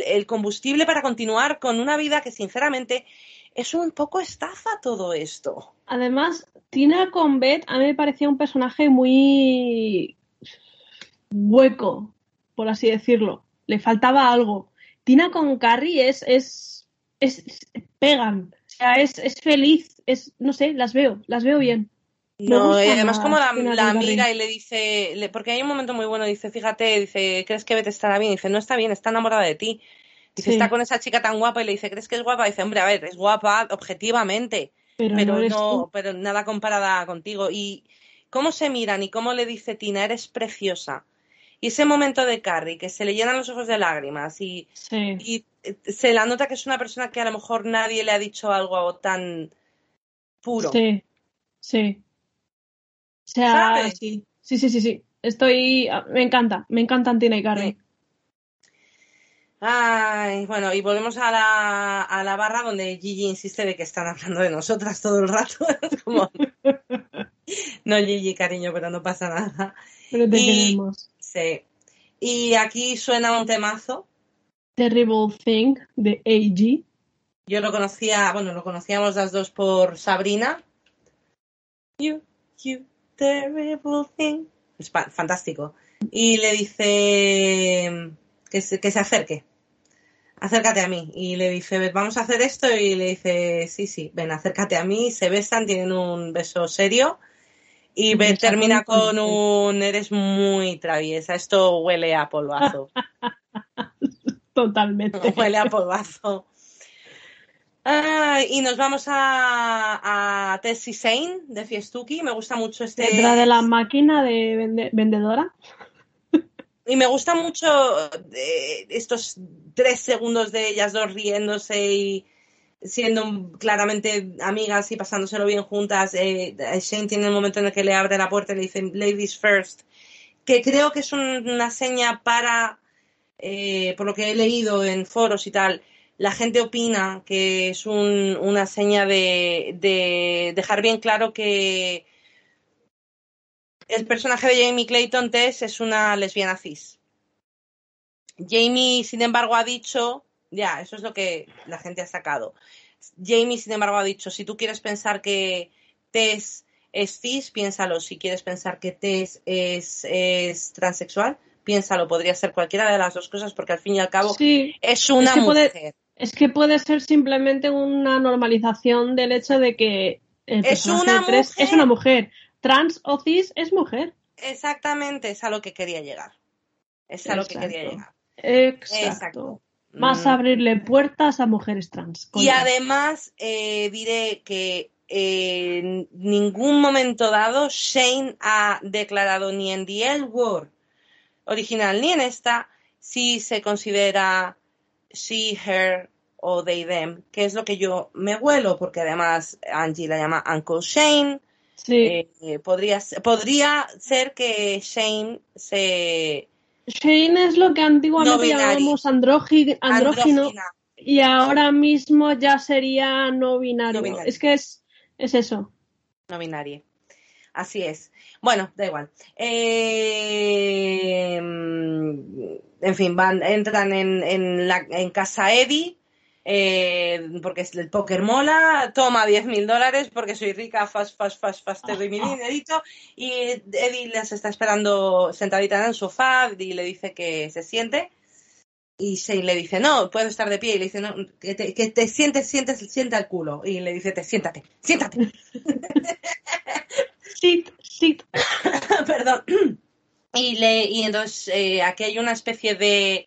el, combustible para continuar con una vida que sinceramente es un poco estafa todo esto. Además, Tina con Beth a mí me parecía un personaje muy hueco, por así decirlo. Le faltaba algo. Tina con Carrie es, es, es pegan sea, es, es feliz, es, no sé, las veo, las veo bien. No, y además como la, la mira y le dice, porque hay un momento muy bueno, dice, fíjate, dice, ¿crees que Beth estará bien? Dice, no está bien, está enamorada de ti. Dice, está con esa chica tan guapa y le dice, ¿crees que es guapa? Dice, hombre, a ver, es guapa objetivamente, pero, no, pero nada comparada contigo. Y cómo se miran y cómo le dice Tina, eres preciosa. Y ese momento de Carrie, que se le llenan los ojos de lágrimas y, y eh, se la nota que es una persona que a lo mejor nadie le ha dicho algo tan puro. Sí, sí. Sí, sí, sí, sí, Estoy, ah, me encanta, me encantan Tina y Carrie. Ay, bueno, y volvemos a la, a la barra donde Gigi insiste de que están hablando de nosotras todo el rato. no, Gigi, cariño, pero no pasa nada. Pero te queremos. Sí. Y aquí suena un temazo. Terrible Thing de AG. Yo lo conocía, bueno, lo conocíamos las dos por Sabrina. You you terrible thing. Es fantástico. Y le dice que se, que se acerque. Acércate a mí. Y le dice, vamos a hacer esto. Y le dice, sí, sí, ven, acércate a mí. Se besan, tienen un beso serio. Y termina con un eres muy traviesa. Esto huele a polvazo. Totalmente. Huele a polvazo. Y nos vamos a, a Tessie Sane de Fiestuki. Me gusta mucho este. Detrás de la máquina de vendedora. Y me gusta mucho eh, estos tres segundos de ellas dos riéndose y siendo claramente amigas y pasándoselo bien juntas. Eh, Shane tiene el momento en el que le abre la puerta y le dice Ladies First, que creo que es una seña para, eh, por lo que he leído en foros y tal, la gente opina que es una seña de dejar bien claro que el personaje de Jamie Clayton Tess es una lesbiana cis. Jamie, sin embargo, ha dicho, ya, eso es lo que la gente ha sacado. Jamie, sin embargo, ha dicho, si tú quieres pensar que Tess es cis, piénsalo. Si quieres pensar que Tess es, es transexual, piénsalo. Podría ser cualquiera de las dos cosas porque al fin y al cabo es una mujer. Es que puede ser simplemente una normalización del hecho de que es una, es una mujer trans o cis es mujer. Exactamente, es a lo que quería llegar. Es a lo que quería llegar. Exacto. Más mm. abrirle puertas a mujeres trans. Y además eh, diré que en ningún momento dado Shane ha declarado ni en The L Word original ni en esta si se considera she, her o they, them, que es lo que yo me huelo, porque además Angie la llama Uncle Shane, Sí. Eh, podría, podría ser que Shane se... Shane es lo que antiguamente llamábamos andrógino y ahora mismo ya sería no binario. Es que es, es eso. No binario. Así es. Bueno, da igual. Eh, en fin, van, entran en, en, la, en casa Eddie eh, porque el póker mola, toma 10 mil dólares porque soy rica, fast, fast, fast, fast, te doy mi dinerito. Y Eddie les está esperando sentadita en el sofá y le dice que se siente. Y Shane le dice, no, puedo estar de pie. Y le dice, no, que te, que te sientes, sientes, sienta el culo. Y le dice, te, siéntate, siéntate. sit, sit. Perdón. Y, le, y entonces eh, aquí hay una especie de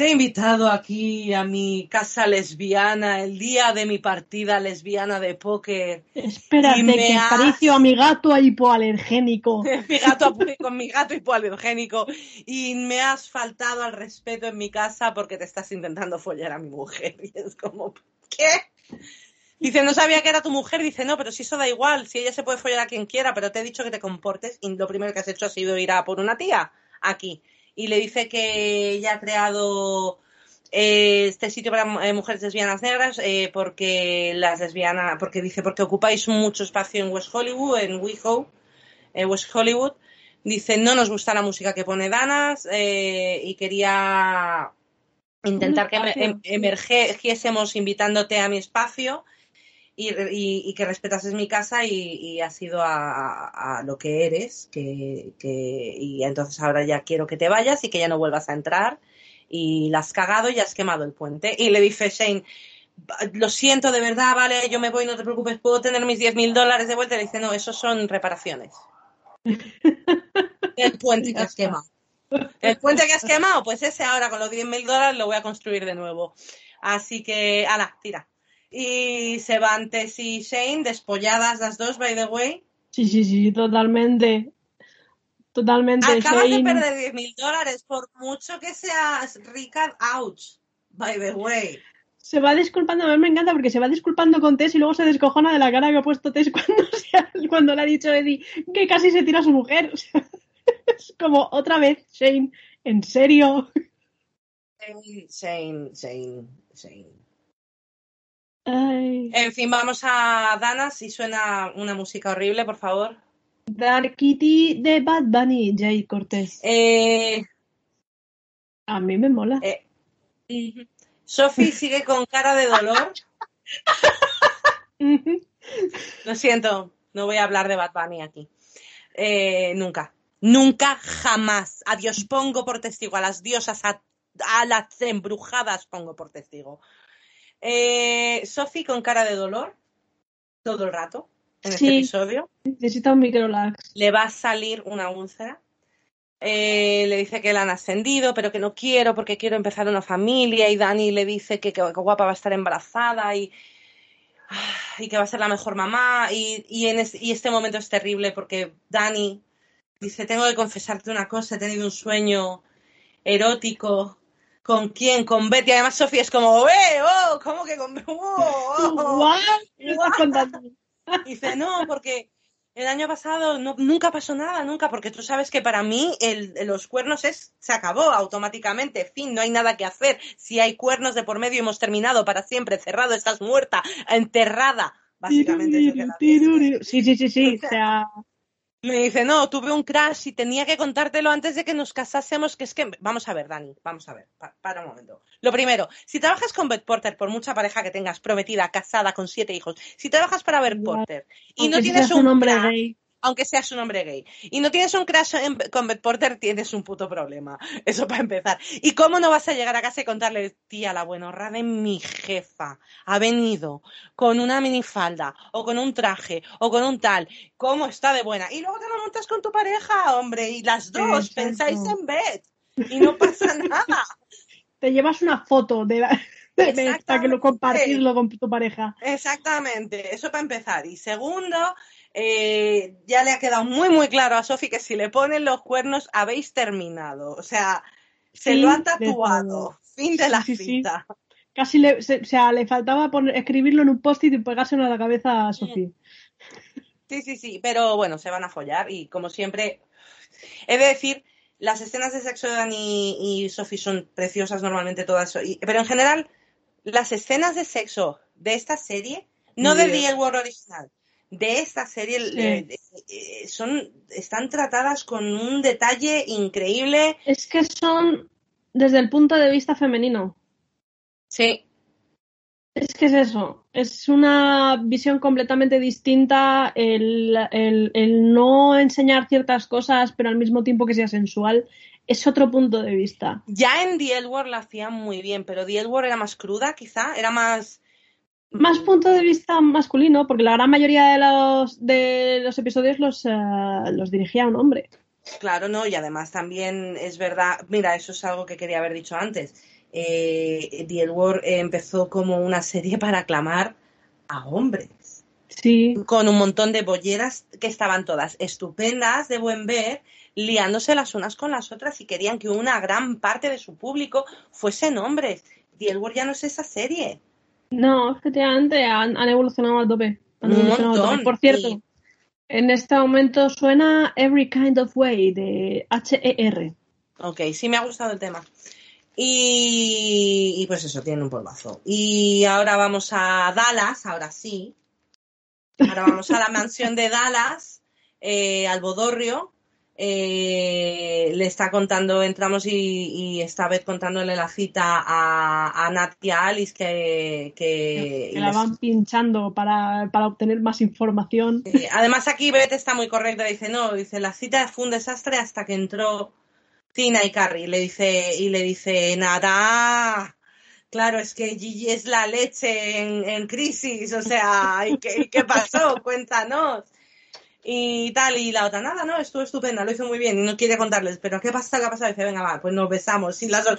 te he invitado aquí a mi casa lesbiana el día de mi partida lesbiana de póker. Espérate, que acaricio a mi gato hipoalergénico. mi gato, con mi gato hipoalergénico. Y me has faltado al respeto en mi casa porque te estás intentando follar a mi mujer. Y es como, ¿qué? Dice, no sabía que era tu mujer. Dice, no, pero si eso da igual. Si ella se puede follar a quien quiera, pero te he dicho que te comportes. Y lo primero que has hecho ha sido ir a por una tía aquí y le dice que ella ha creado eh, este sitio para eh, mujeres lesbianas negras eh, porque las lesbianas, porque dice, porque ocupáis mucho espacio en West Hollywood, en WeHo, West Hollywood. Dice, no nos gusta la música que pone Danas y quería intentar que em, emergiésemos invitándote a mi espacio y, que respetases mi casa y, has ido a, lo que eres, que, y entonces ahora ya quiero que te vayas y que ya no vuelvas a entrar y la has cagado y has quemado el puente. Y le dice Shane, lo siento de verdad, vale, yo me voy, no te preocupes, puedo tener mis 10 mil dólares de vuelta. Y le dice, no, esos son reparaciones. el puente que has quemado. El puente que has quemado, pues ese ahora con los 10 mil dólares lo voy a construir de nuevo. Así que, ala, tira. Y se van Tess y Shane despolladas las dos, by the way. Sí, sí, sí, totalmente. Totalmente. Acabas de perder 10 mil dólares por mucho que seas rica, ouch, by the way. Se va disculpando, a mí me encanta porque se va disculpando con Tess y luego se descojona de la cara que ha puesto Tess cuando, cuando le ha dicho Eddie que casi se tira a su mujer. es como otra vez, Shane, ¿en serio? Shane, Shane, Shane. En fin, vamos a Dana, si suena una música horrible, por favor. Dark Kitty de Bad Bunny, Jay Cortés. Eh, a mí me mola. Eh, Sophie sigue con cara de dolor. Lo siento. No voy a hablar de Bad Bunny aquí. Eh, nunca. Nunca, jamás. A Dios pongo por testigo, a las diosas, a, las embrujadas pongo por testigo. Eh, Sophie con cara de dolor todo el rato en este episodio. Necesita un microlax. Le va a salir una úlcera. Eh, le dice que la han ascendido, pero que no quiero porque quiero empezar una familia. Y Dani le dice que, guapa va a estar embarazada y, y, que va a ser la mejor mamá. Y, y, en y este momento es terrible porque Dani Dice, tengo que confesarte una cosa, he tenido un sueño erótico. ¿Con quién? Con Betty. Además, Sofía es como, ¡eh! ¡Oh! ¿Cómo que con oh, oh, Dice, no, porque el año pasado nunca pasó nada, nunca, porque tú sabes que para mí el, los cuernos es, se acabó automáticamente, fin, no hay nada que hacer. Si hay cuernos de por medio hemos terminado para siempre, cerrado, estás muerta, enterrada. Básicamente. sí, sí, sí, sí. O sea, me dice, no, tuve un crash y tenía que contártelo antes de que nos casásemos, que es que, vamos a ver, Dani, vamos a ver, para un momento. Lo primero, si trabajas con Beth Porter, por mucha pareja que tengas, prometida, casada, con siete hijos, si trabajas para Beth Porter y no tienes un, hombre aunque seas un hombre gay. Y no tienes un crash con Beth Porter, tienes un puto problema. Eso para empezar. ¿Y cómo no vas a llegar a casa y contarle, tía, la buenorra de mi jefa ha venido con una minifalda, o con un traje, o con un tal? ¿Cómo está de buena? Y luego te lo montas con tu pareja, hombre, y las dos pensáis en Beth. Y no pasa nada. Te llevas una foto de la... para que lo compartirlo con tu pareja. Exactamente, eso para empezar. Y segundo, eh, ya le ha quedado muy, muy claro a Sofi que si le ponen los cuernos habéis terminado. O sea, se lo ha tatuado. Fin de la cita. Casi le, o sea, le faltaba poner, escribirlo en un post-it y pegárselo a la cabeza a Sofi. Sí, sí, sí, pero bueno, se van a follar y como siempre, he de decir, las escenas de sexo de Dani y Sofi son preciosas normalmente todas, pero en general, las escenas de sexo de esta serie, no del The World original, de esta serie eh, son están tratadas con un detalle increíble. Es que son desde el punto de vista femenino. Sí. Es que es eso, es una visión completamente distinta el, el, no enseñar ciertas cosas pero al mismo tiempo que sea sensual, es otro punto de vista. Ya en The L la hacían muy bien, pero The L era más cruda quizá, era más más punto de vista masculino, porque la gran mayoría de los, de los episodios los, eh, los dirigía un hombre. Claro, no, y además también es verdad, mira, eso es algo que quería haber dicho antes. Eh, The L empezó como una serie para aclamar a hombres. Sí. Con un montón de bolleras que estaban todas estupendas, de buen ver, liándose las unas con las otras y querían que una gran parte de su público fuesen hombres. The L ya no es esa serie. No, efectivamente han, han evolucionado al tope. Por cierto, en este momento suena Every Kind of Way de HER. Ok, sí me ha gustado el tema. Y, pues eso, tiene un polvazo. Y ahora vamos a Dallas, ahora sí. Ahora vamos a la mansión de Dallas, eh, al Bodorrio, eh, le está contando, entramos y, esta vez contándole la cita a, a Nat y a Alice que, que, la van pinchando para, obtener más información. además aquí Beth está muy correcta, dice, no, dice, la cita fue un desastre hasta que entró Tina y Carrie, le dice, y le dice, nada, claro, es que Gigi es la leche en, crisis, o sea, ¿y qué, qué pasó? Cuéntanos y tal, y la otra, nada, no, estuvo estupenda, lo hizo muy bien, y no quiere contarles, pero ¿qué pasa? ¿Qué ha pasado? Y dice, venga, va, pues nos besamos, y las dos,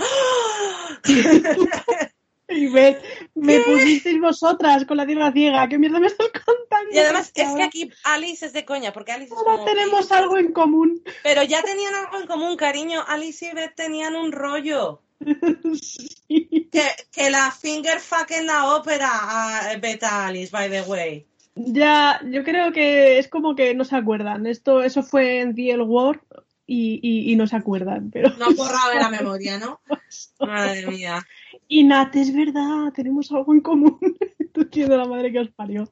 Y me, me pusisteis vosotras con la tierra ciega. ¿Qué mierda me estás contando? Y además es que aquí Alice es de coña, porque Alice es como, tenemos algo en común. Pero ya tenían algo en común, cariño. Alice y Beth tenían un rollo. que, que la finger fuck en la ópera a Beth Alice, by the way. Ya, yo creo que es como que no se acuerdan. Esto, eso fue en The War y, y, no se acuerdan. Pero... No ha borrado de la memoria, ¿no? Madre mía. Y Nat, es verdad, tenemos algo en común. Tú de la madre que os parió.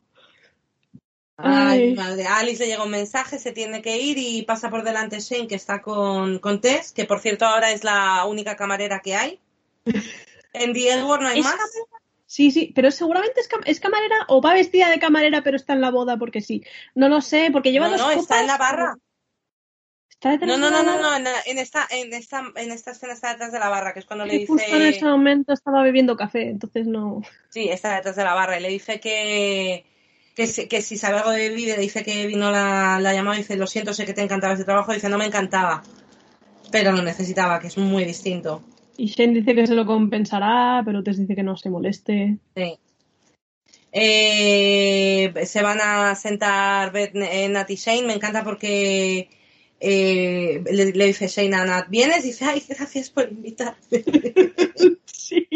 Ay, madre. A Alice le llega un mensaje, se tiene que ir y pasa por delante Shane, que está con, con Tess, que por cierto ahora es la única camarera que hay. En The War no hay más. Sí, sí, pero seguramente es, camarera o va vestida de camarera pero está en la boda porque sí. No lo sé, porque lleva no, dos No, está en la barra. no, no, no, no, no, en, esta, en, esta, en esta escena está detrás de la barra, que es cuando le dice... Justo en ese momento estaba bebiendo café, entonces no... Sí, está detrás de la barra y le dice que, que, si, que si sabe algo de vida, dice que vino la, la llamada y dice, lo siento, sé que te encantaba este trabajo, dice, no me encantaba, pero lo necesitaba, que es muy distinto. Y Shane dice que se lo compensará, pero Tess dice que no se moleste. Sí. Eh, se van a sentar Nat y Shane. Me encanta porque eh, le, dice Shane a Nat, ¿vienes? Dice, ay, gracias por invitarme. sí.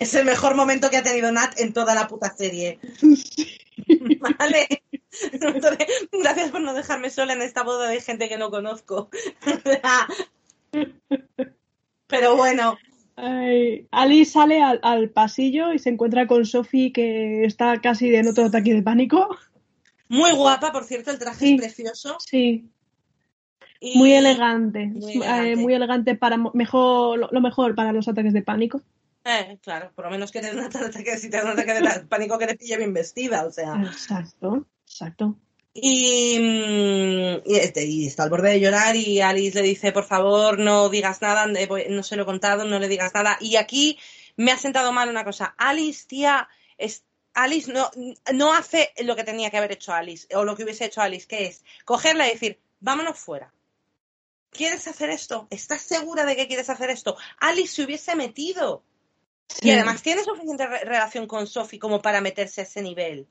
Es el mejor momento que ha tenido Nat en toda la puta serie. Vale. gracias por no dejarme sola en esta boda de gente que no conozco. Pero bueno. Alice sale al, pasillo y se encuentra con Sophie que está casi en otro ataque de pánico. Muy guapa, por cierto, el traje es precioso. Sí. Muy elegante. Eh, muy elegante. para mejor lo mejor para los ataques de pánico. Eh, claro, por lo menos que te un ataque, si te un ataque de pánico que te pille bien vestida, o sea. Exacto, exacto. Y, mm, este, y, está al borde de llorar y Alice le dice, por favor, no digas nada, no se lo he contado, no le digas nada. Y aquí me ha sentado mal una cosa. Alice, tía, es, Alice no, no hace lo que tenía que haber hecho Alice, o lo que hubiese hecho Alice, que es cogerla y decir, vámonos fuera. ¿Quieres hacer esto? ¿Estás segura de que quieres hacer esto? Alice se hubiese metido. Y además tiene suficiente relación con Sophie como para meterse a ese nivel.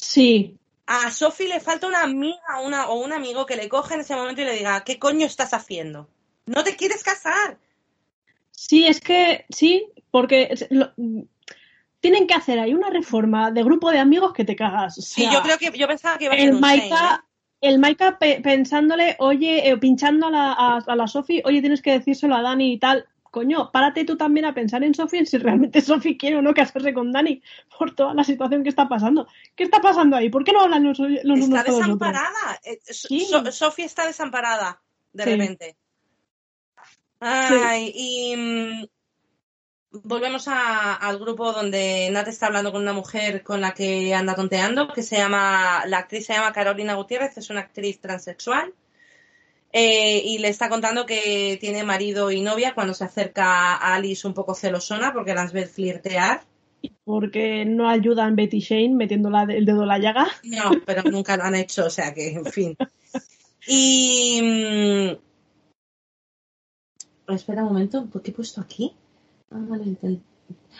Sí. A Sophie le falta una amiga una, o un amigo que le coja en ese momento y le diga, ¿qué coño estás haciendo? No te quieres casar. Sí, es que sí, porque tienen que hacer ahí una reforma de grupo de amigos que te cagas. sí, yo creo que yo pensaba que iba a ser el un Maika, ¿eh? El Maika pensándole, oye, eh, pinchando a la, a, a la Sophie, oye, tienes que decírselo a Dani y tal coño, párate tú también a pensar en Sofía, si realmente Sofía quiere o no casarse con Dani por toda la situación que está pasando. ¿Qué está pasando ahí? ¿Por qué no hablan los, los Está desamparada. Eh, Sofía está desamparada, de repente. Ay, y mm, volvemos al grupo donde Nat está hablando con una mujer con la que anda tonteando, que se llama, la actriz se llama Carolina Gutiérrez, es una actriz transexual. Eh, y le está contando que tiene marido y novia cuando se acerca a Alice un poco celosona porque las ve flirtear. Porque no ayudan Betty Shane metiendo el dedo en la llaga. No, pero nunca lo han hecho, o sea que, en fin. Y. Mm, espera un momento, ¿por qué he puesto aquí? Ah, vale,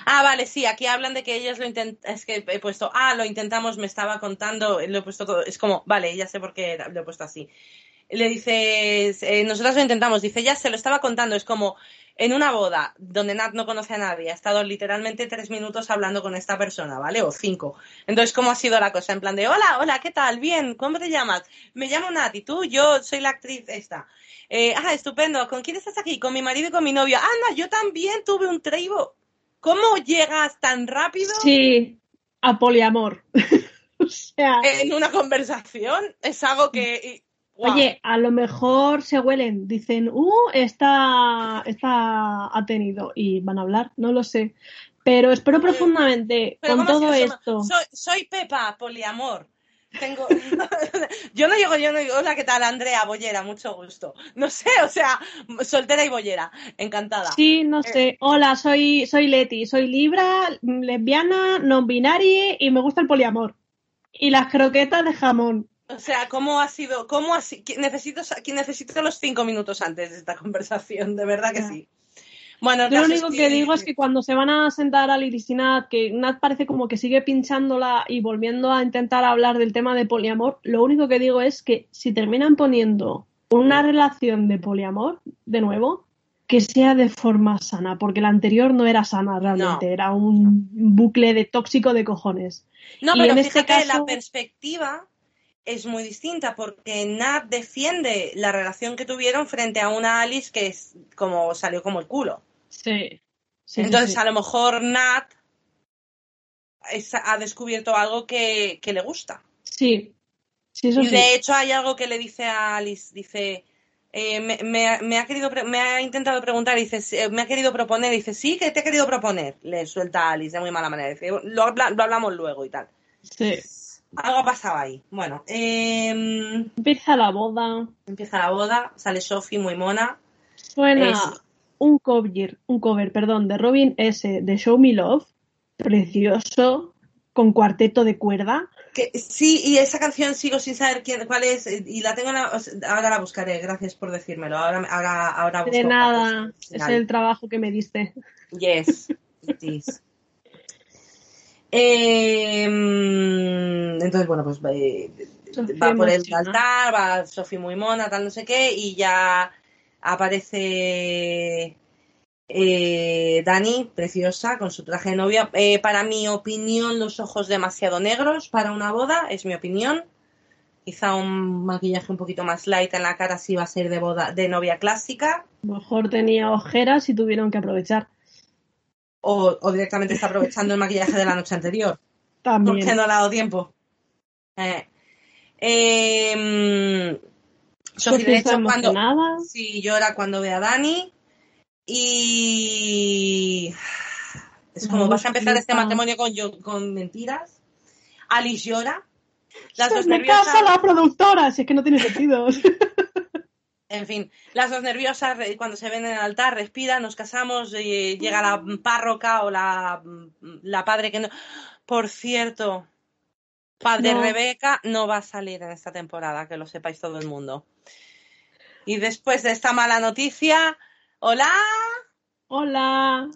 Ah, vale, sí, aquí hablan de que ellos lo intentan. Es que he puesto, ah, lo intentamos, me estaba contando, lo he puesto todo. Es como, vale, ya sé por qué lo he puesto así le dice, eh, nosotros lo intentamos, dice, ya se lo estaba contando, es como en una boda donde Nat no conoce a nadie, ha estado literalmente tres minutos hablando con esta persona, ¿vale? O cinco. Entonces, ¿cómo ha sido la cosa? En plan de, hola, hola, ¿qué tal? Bien, ¿cómo te llamas? Me llamo Nat, ¿y tú? Yo soy la actriz esta. Eh, ah, estupendo, ¿con quién estás aquí? Con mi marido y con mi novio. Anda, yo también tuve un treibo. ¿Cómo llegas tan rápido? Sí, a poliamor. o sea... En una conversación es algo que Oye, a lo mejor se huelen, dicen, uh, esta, esta ha tenido y van a hablar, no lo sé. Pero espero profundamente con todo esto. Soy, Pepa, poliamor. Tengo... yo no digo, yo no digo, hola, ¿qué tal? Andrea, bollera, mucho gusto. No sé, o sea, soltera y bollera, encantada. Sí, no sé. Eh, hola, soy, soy Leti, soy libra, lesbiana, non binaria y me gusta el poliamor. Y las croquetas de jamón. O sea, ¿cómo ha sido? ¿Cómo ha Necesito, necesito los cinco minutos antes de esta conversación, de verdad que sí. Bueno, lo único que, digo es que cuando se van a sentar a Liris y Nat, que Nat parece como que sigue pinchándola y volviendo a intentar hablar del tema de poliamor, lo único que digo es que si terminan poniendo una relación de poliamor, de nuevo, que sea de forma sana, porque la anterior no era sana realmente, era un bucle de tóxico de cojones. No, pero en este caso... la perspectiva es muy distinta porque Nat defiende la relación que tuvieron frente a una Alice que es como salió como el culo. Sí. Entonces a lo mejor Nat ha descubierto algo que, le gusta. Sí. y de hecho hay algo que le dice a Alice, dice, eh, me, ha querido me ha intentado preguntar, dice, me ha querido proponer, dice, sí, que te he querido proponer. Le suelta a Alice de muy mala manera. Dice, lo, hablamos luego y tal. Sí. Algo ha pasado ahí. Bueno, em, empieza la boda. Empieza la boda, sale Sophie muy mona. Suena un cover, un cover, perdón, de Robin S. de Show Me Love, precioso, con cuarteto de cuerda sí, y esa canción sigo sin saber quién, cuál es, y la tengo, ahora la buscaré, gracias por decírmelo, ahora, ahora, ahora De nada, es el trabajo que me diste. Yes, it is. Em, entonces, bueno, pues eh, va por el altar, va Sofía muy mona, tal, no sé qué, y ya aparece eh, Dani, preciosa, con su traje de novia. Eh, para mi opinión, los ojos demasiado negros para una boda, es mi opinión. Quizá un maquillaje un poquito más light en la cara si va a ser de boda, de novia clásica. Mejor tenía ojeras y tuvieron que aprovechar. O, directamente está aprovechando el maquillaje de la noche anterior. También. Porque no le ha dado tiempo. Eh, eh, de hecho, cuando. Sí, llora cuando ve a Dani. Y es como vas a empezar este matrimonio con, con mentiras. Alice llora. Las dos me casa la productora, si es que no tiene sentido. En fin, las dos nerviosas cuando se ven en el altar respiran, nos casamos, y llega la párroca o la, la padre que no. Por cierto, padre Rebeca no va a salir en esta temporada, que lo sepáis todo el mundo. Y después de esta mala noticia, Hola. Hola.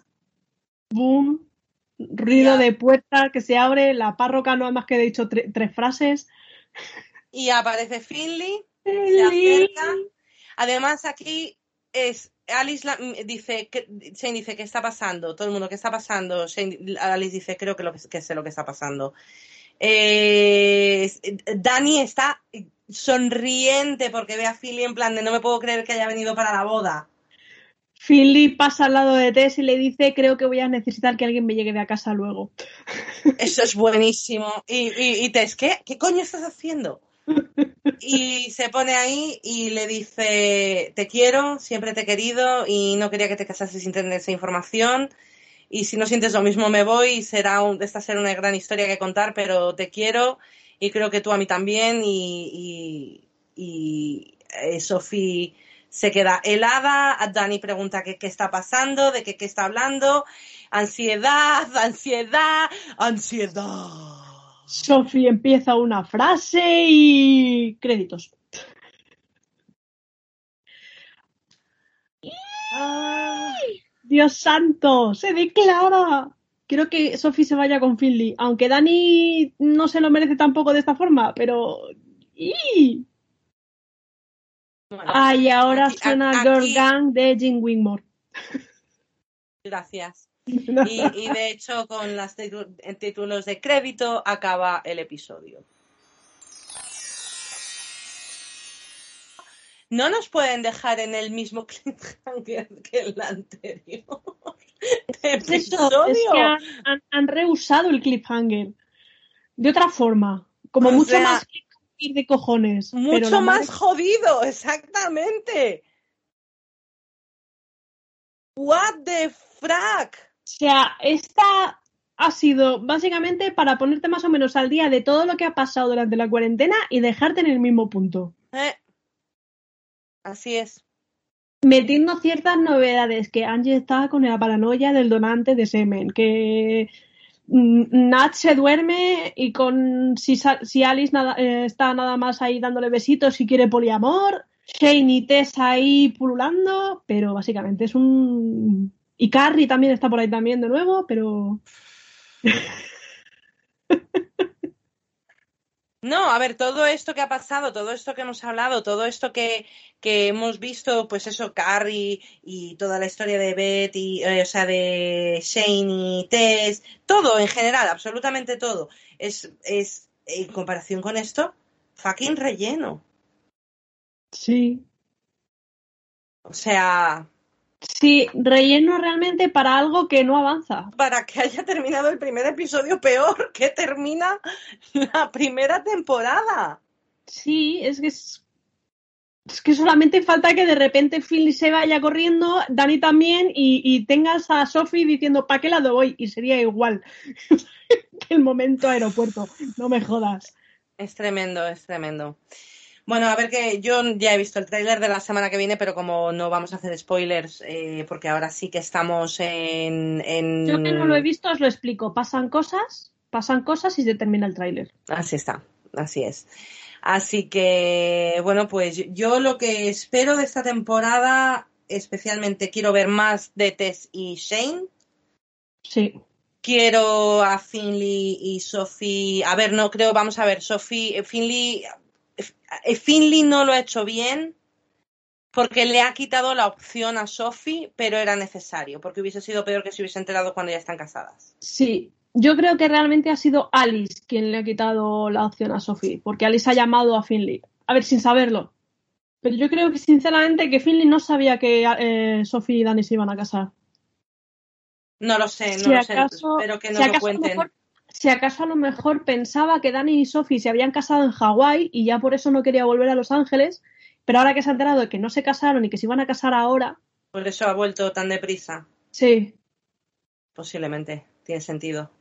Boom. Ruido de puerta que se abre. La párroca no ha más que dicho tres frases. Y aparece Finley. Se Además, aquí es. Alice dice, que, Shane dice, ¿qué está pasando? Todo el mundo, ¿qué está pasando? Alice dice, creo que, lo que, sé lo que está pasando. Eh, Dani está sonriente porque ve a Finley en plan de no me puedo creer que haya venido para la boda. Finley pasa al lado de Tess y le dice, creo que voy a necesitar que alguien me llegue de a casa luego. Eso es buenísimo. Y, y, Tess, ¿qué? ¿Qué coño estás haciendo? Y se pone ahí y le dice, te quiero, siempre te he querido y no quería que te casases sin tener esa información. Y si no sientes lo mismo me voy y será esta será una gran historia que contar, pero te quiero y creo que tú a mí también y, y, eh, Sophie se queda helada, Dani pregunta qué, qué está pasando, de qué, qué está hablando, ansiedad, ansiedad, ansiedad. Sophie empieza una frase y créditos. Dios santo, se declara. Quiero que Sophie se vaya con Finley, aunque Dani no se lo merece tampoco de esta forma, pero... Ah, y ahora suena Girl Gang de Jim Wingmore. Gracias. Y, de hecho, con los títulos de crédito acaba el episodio. No nos pueden dejar en el mismo cliffhanger que el anterior. episodio. Es que han, reusado el cliffhanger de otra forma, como mucho más de cojones. Mucho más jodido, exactamente. What the frack. O sea, esta ha sido básicamente para ponerte más o menos al día de todo lo que ha pasado durante la cuarentena y dejarte en el mismo punto. Eh. Así es. Metiendo ciertas novedades, que Angie está con la paranoia del donante de semen, que Nat se duerme y con si, si Alice eh, está nada más ahí dándole besitos y quiere poliamor, Shane y Tess ahí pululando, pero básicamente es un... Y Carrie también está por ahí también de nuevo, pero... No, a ver, todo esto que ha pasado, todo esto que hemos hablado, todo esto que, hemos visto, pues eso, Carrie y toda la historia de Beth, y, eh, o sea, de Shane y Tess, todo en general, absolutamente todo, es, es, en comparación con esto, fucking relleno. Sí. O sea, Sí, relleno realmente para algo que no avanza. Para que haya terminado el primer episodio peor que termina la primera temporada. Sí, es que es Es que solamente falta que de repente Philly se vaya corriendo, Dani también, y, tengas a Sophie diciendo, ¿para qué lado voy? Y sería igual que el momento aeropuerto. No me jodas. Es tremendo, es tremendo. Bueno, a ver que yo ya he visto el tráiler de la semana que viene, pero como no vamos a hacer spoilers, eh, porque ahora sí que estamos en, en, Yo que no lo he visto os lo explico. Pasan cosas, pasan cosas y se termina el tráiler. Así está, así es. Así que, bueno, pues yo lo que espero de esta temporada, especialmente quiero ver más de Tess y Shane. Sí. Quiero a Finley y Sophie. A ver, no creo, vamos a ver, Sophie, Finley, Finley no lo ha hecho bien porque le ha quitado la opción a Sophie, pero era necesario, porque hubiese sido peor que se hubiese enterado cuando ya están casadas. Sí, yo creo que realmente ha sido Alice quien le ha quitado la opción a Sophie, porque Alice ha llamado a Finley. A ver, sin saberlo. Pero yo creo que sinceramente que Finley no sabía que eh, Sophie y Dani se iban a casar. No lo sé, no lo sé, pero que no lo cuenten. Si acaso a lo mejor pensaba que Dani y Sophie se habían casado en Hawái y ya por eso no quería volver a Los Ángeles, pero ahora que se ha enterado de que no se casaron y que se iban a casar ahora. Por eso ha vuelto tan deprisa. Sí. Posiblemente, tiene sentido.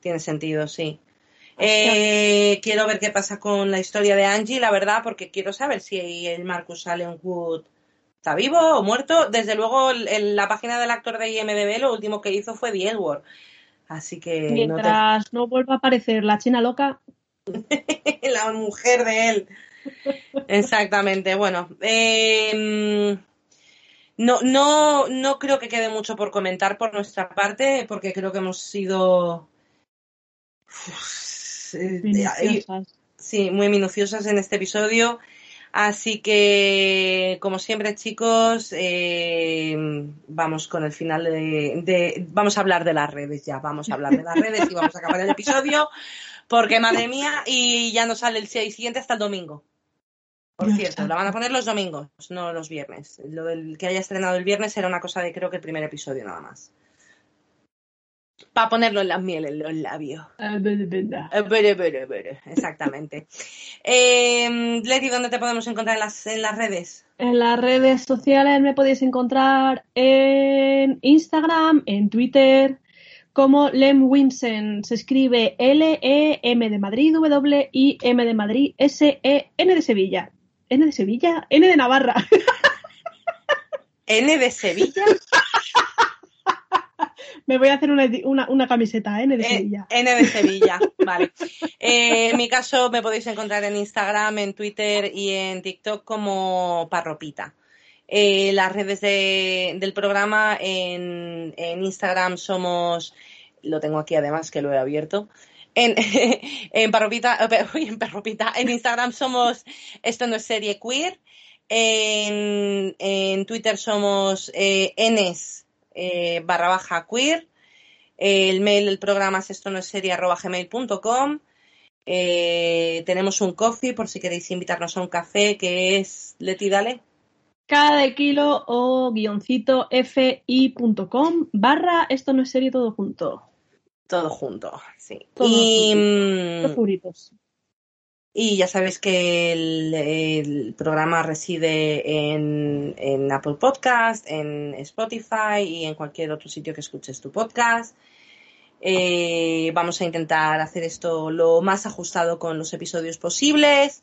Tiene sentido, sí. Eh, quiero ver qué pasa con la historia de Angie, la verdad, porque quiero saber si el Marcus Allen Wood está vivo o muerto. Desde luego, en la página del actor de IMDB lo último que hizo fue The Edward. Así que. Mientras no, vuelva a aparecer la china loca. la mujer de él. Exactamente. Bueno. Eh, no, no, no creo que quede mucho por comentar por nuestra parte, porque creo que hemos sido Sí, muy minuciosas en este episodio. Así que, como siempre, chicos, eh, vamos con el final de, Vamos a hablar de las redes ya, vamos a hablar de las redes y vamos a acabar el episodio, porque madre mía, y ya no sale el siguiente hasta el domingo. Por cierto, la van a poner los domingos, no los viernes. Lo del que haya estrenado el viernes era una cosa de creo que el primer episodio nada más. Para ponerlo en las miel en los labios. Exactamente. eh, Leti, ¿dónde te podemos encontrar en las, en las redes? En las redes sociales me podéis encontrar en Instagram, en Twitter, como Lem Winsen. Se escribe L-E-M de Madrid, W-I-M de Madrid, S-E-N de Sevilla. ¿N de Sevilla? N de Navarra. ¿N de Sevilla? Me voy a hacer una, camiseta N de eh, Sevilla. N de Sevilla, vale. Eh, en mi caso me podéis encontrar en Instagram, en Twitter y en TikTok como Parropita. Eh, las redes del programa en, Instagram somos, lo tengo aquí además que lo he abierto, en, en Parropita, en Parropita, en Instagram somos Esto no es serie queer, en, en Twitter somos eh, Ns eh, barra baja queer. el mail del programa es esto no es serie arroba gmail.com. Eh, tenemos un coffee por si queréis invitarnos a un café que es Leti Dale. Cada kilo o guioncito fi.com barra esto no es serie todo junto. Todo junto, sí. y, mm, y ya sabéis que el, programa reside en, Apple Podcast, en Spotify y en cualquier otro sitio que escuches tu podcast. Eh, vamos a intentar hacer esto lo más ajustado con los episodios posibles.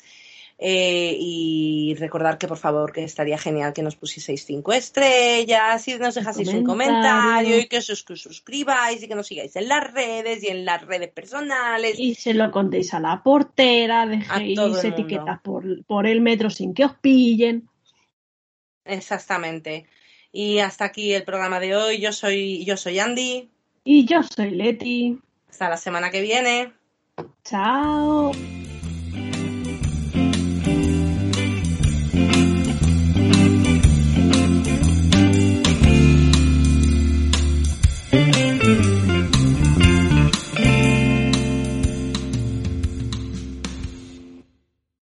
Eh, y recordar que por favor que estaría genial que nos pusieseis cinco estrellas y nos dejaseis un comentario y que os suscribáis y que nos sigáis en las redes y en las redes personales. Y se lo contéis a la portera, dejéis etiquetas por, por el metro sin que os pillen. Exactamente. Y hasta aquí el programa de hoy. Yo soy, yo soy Andy. Y yo soy Leti. Hasta la semana que viene. Chao.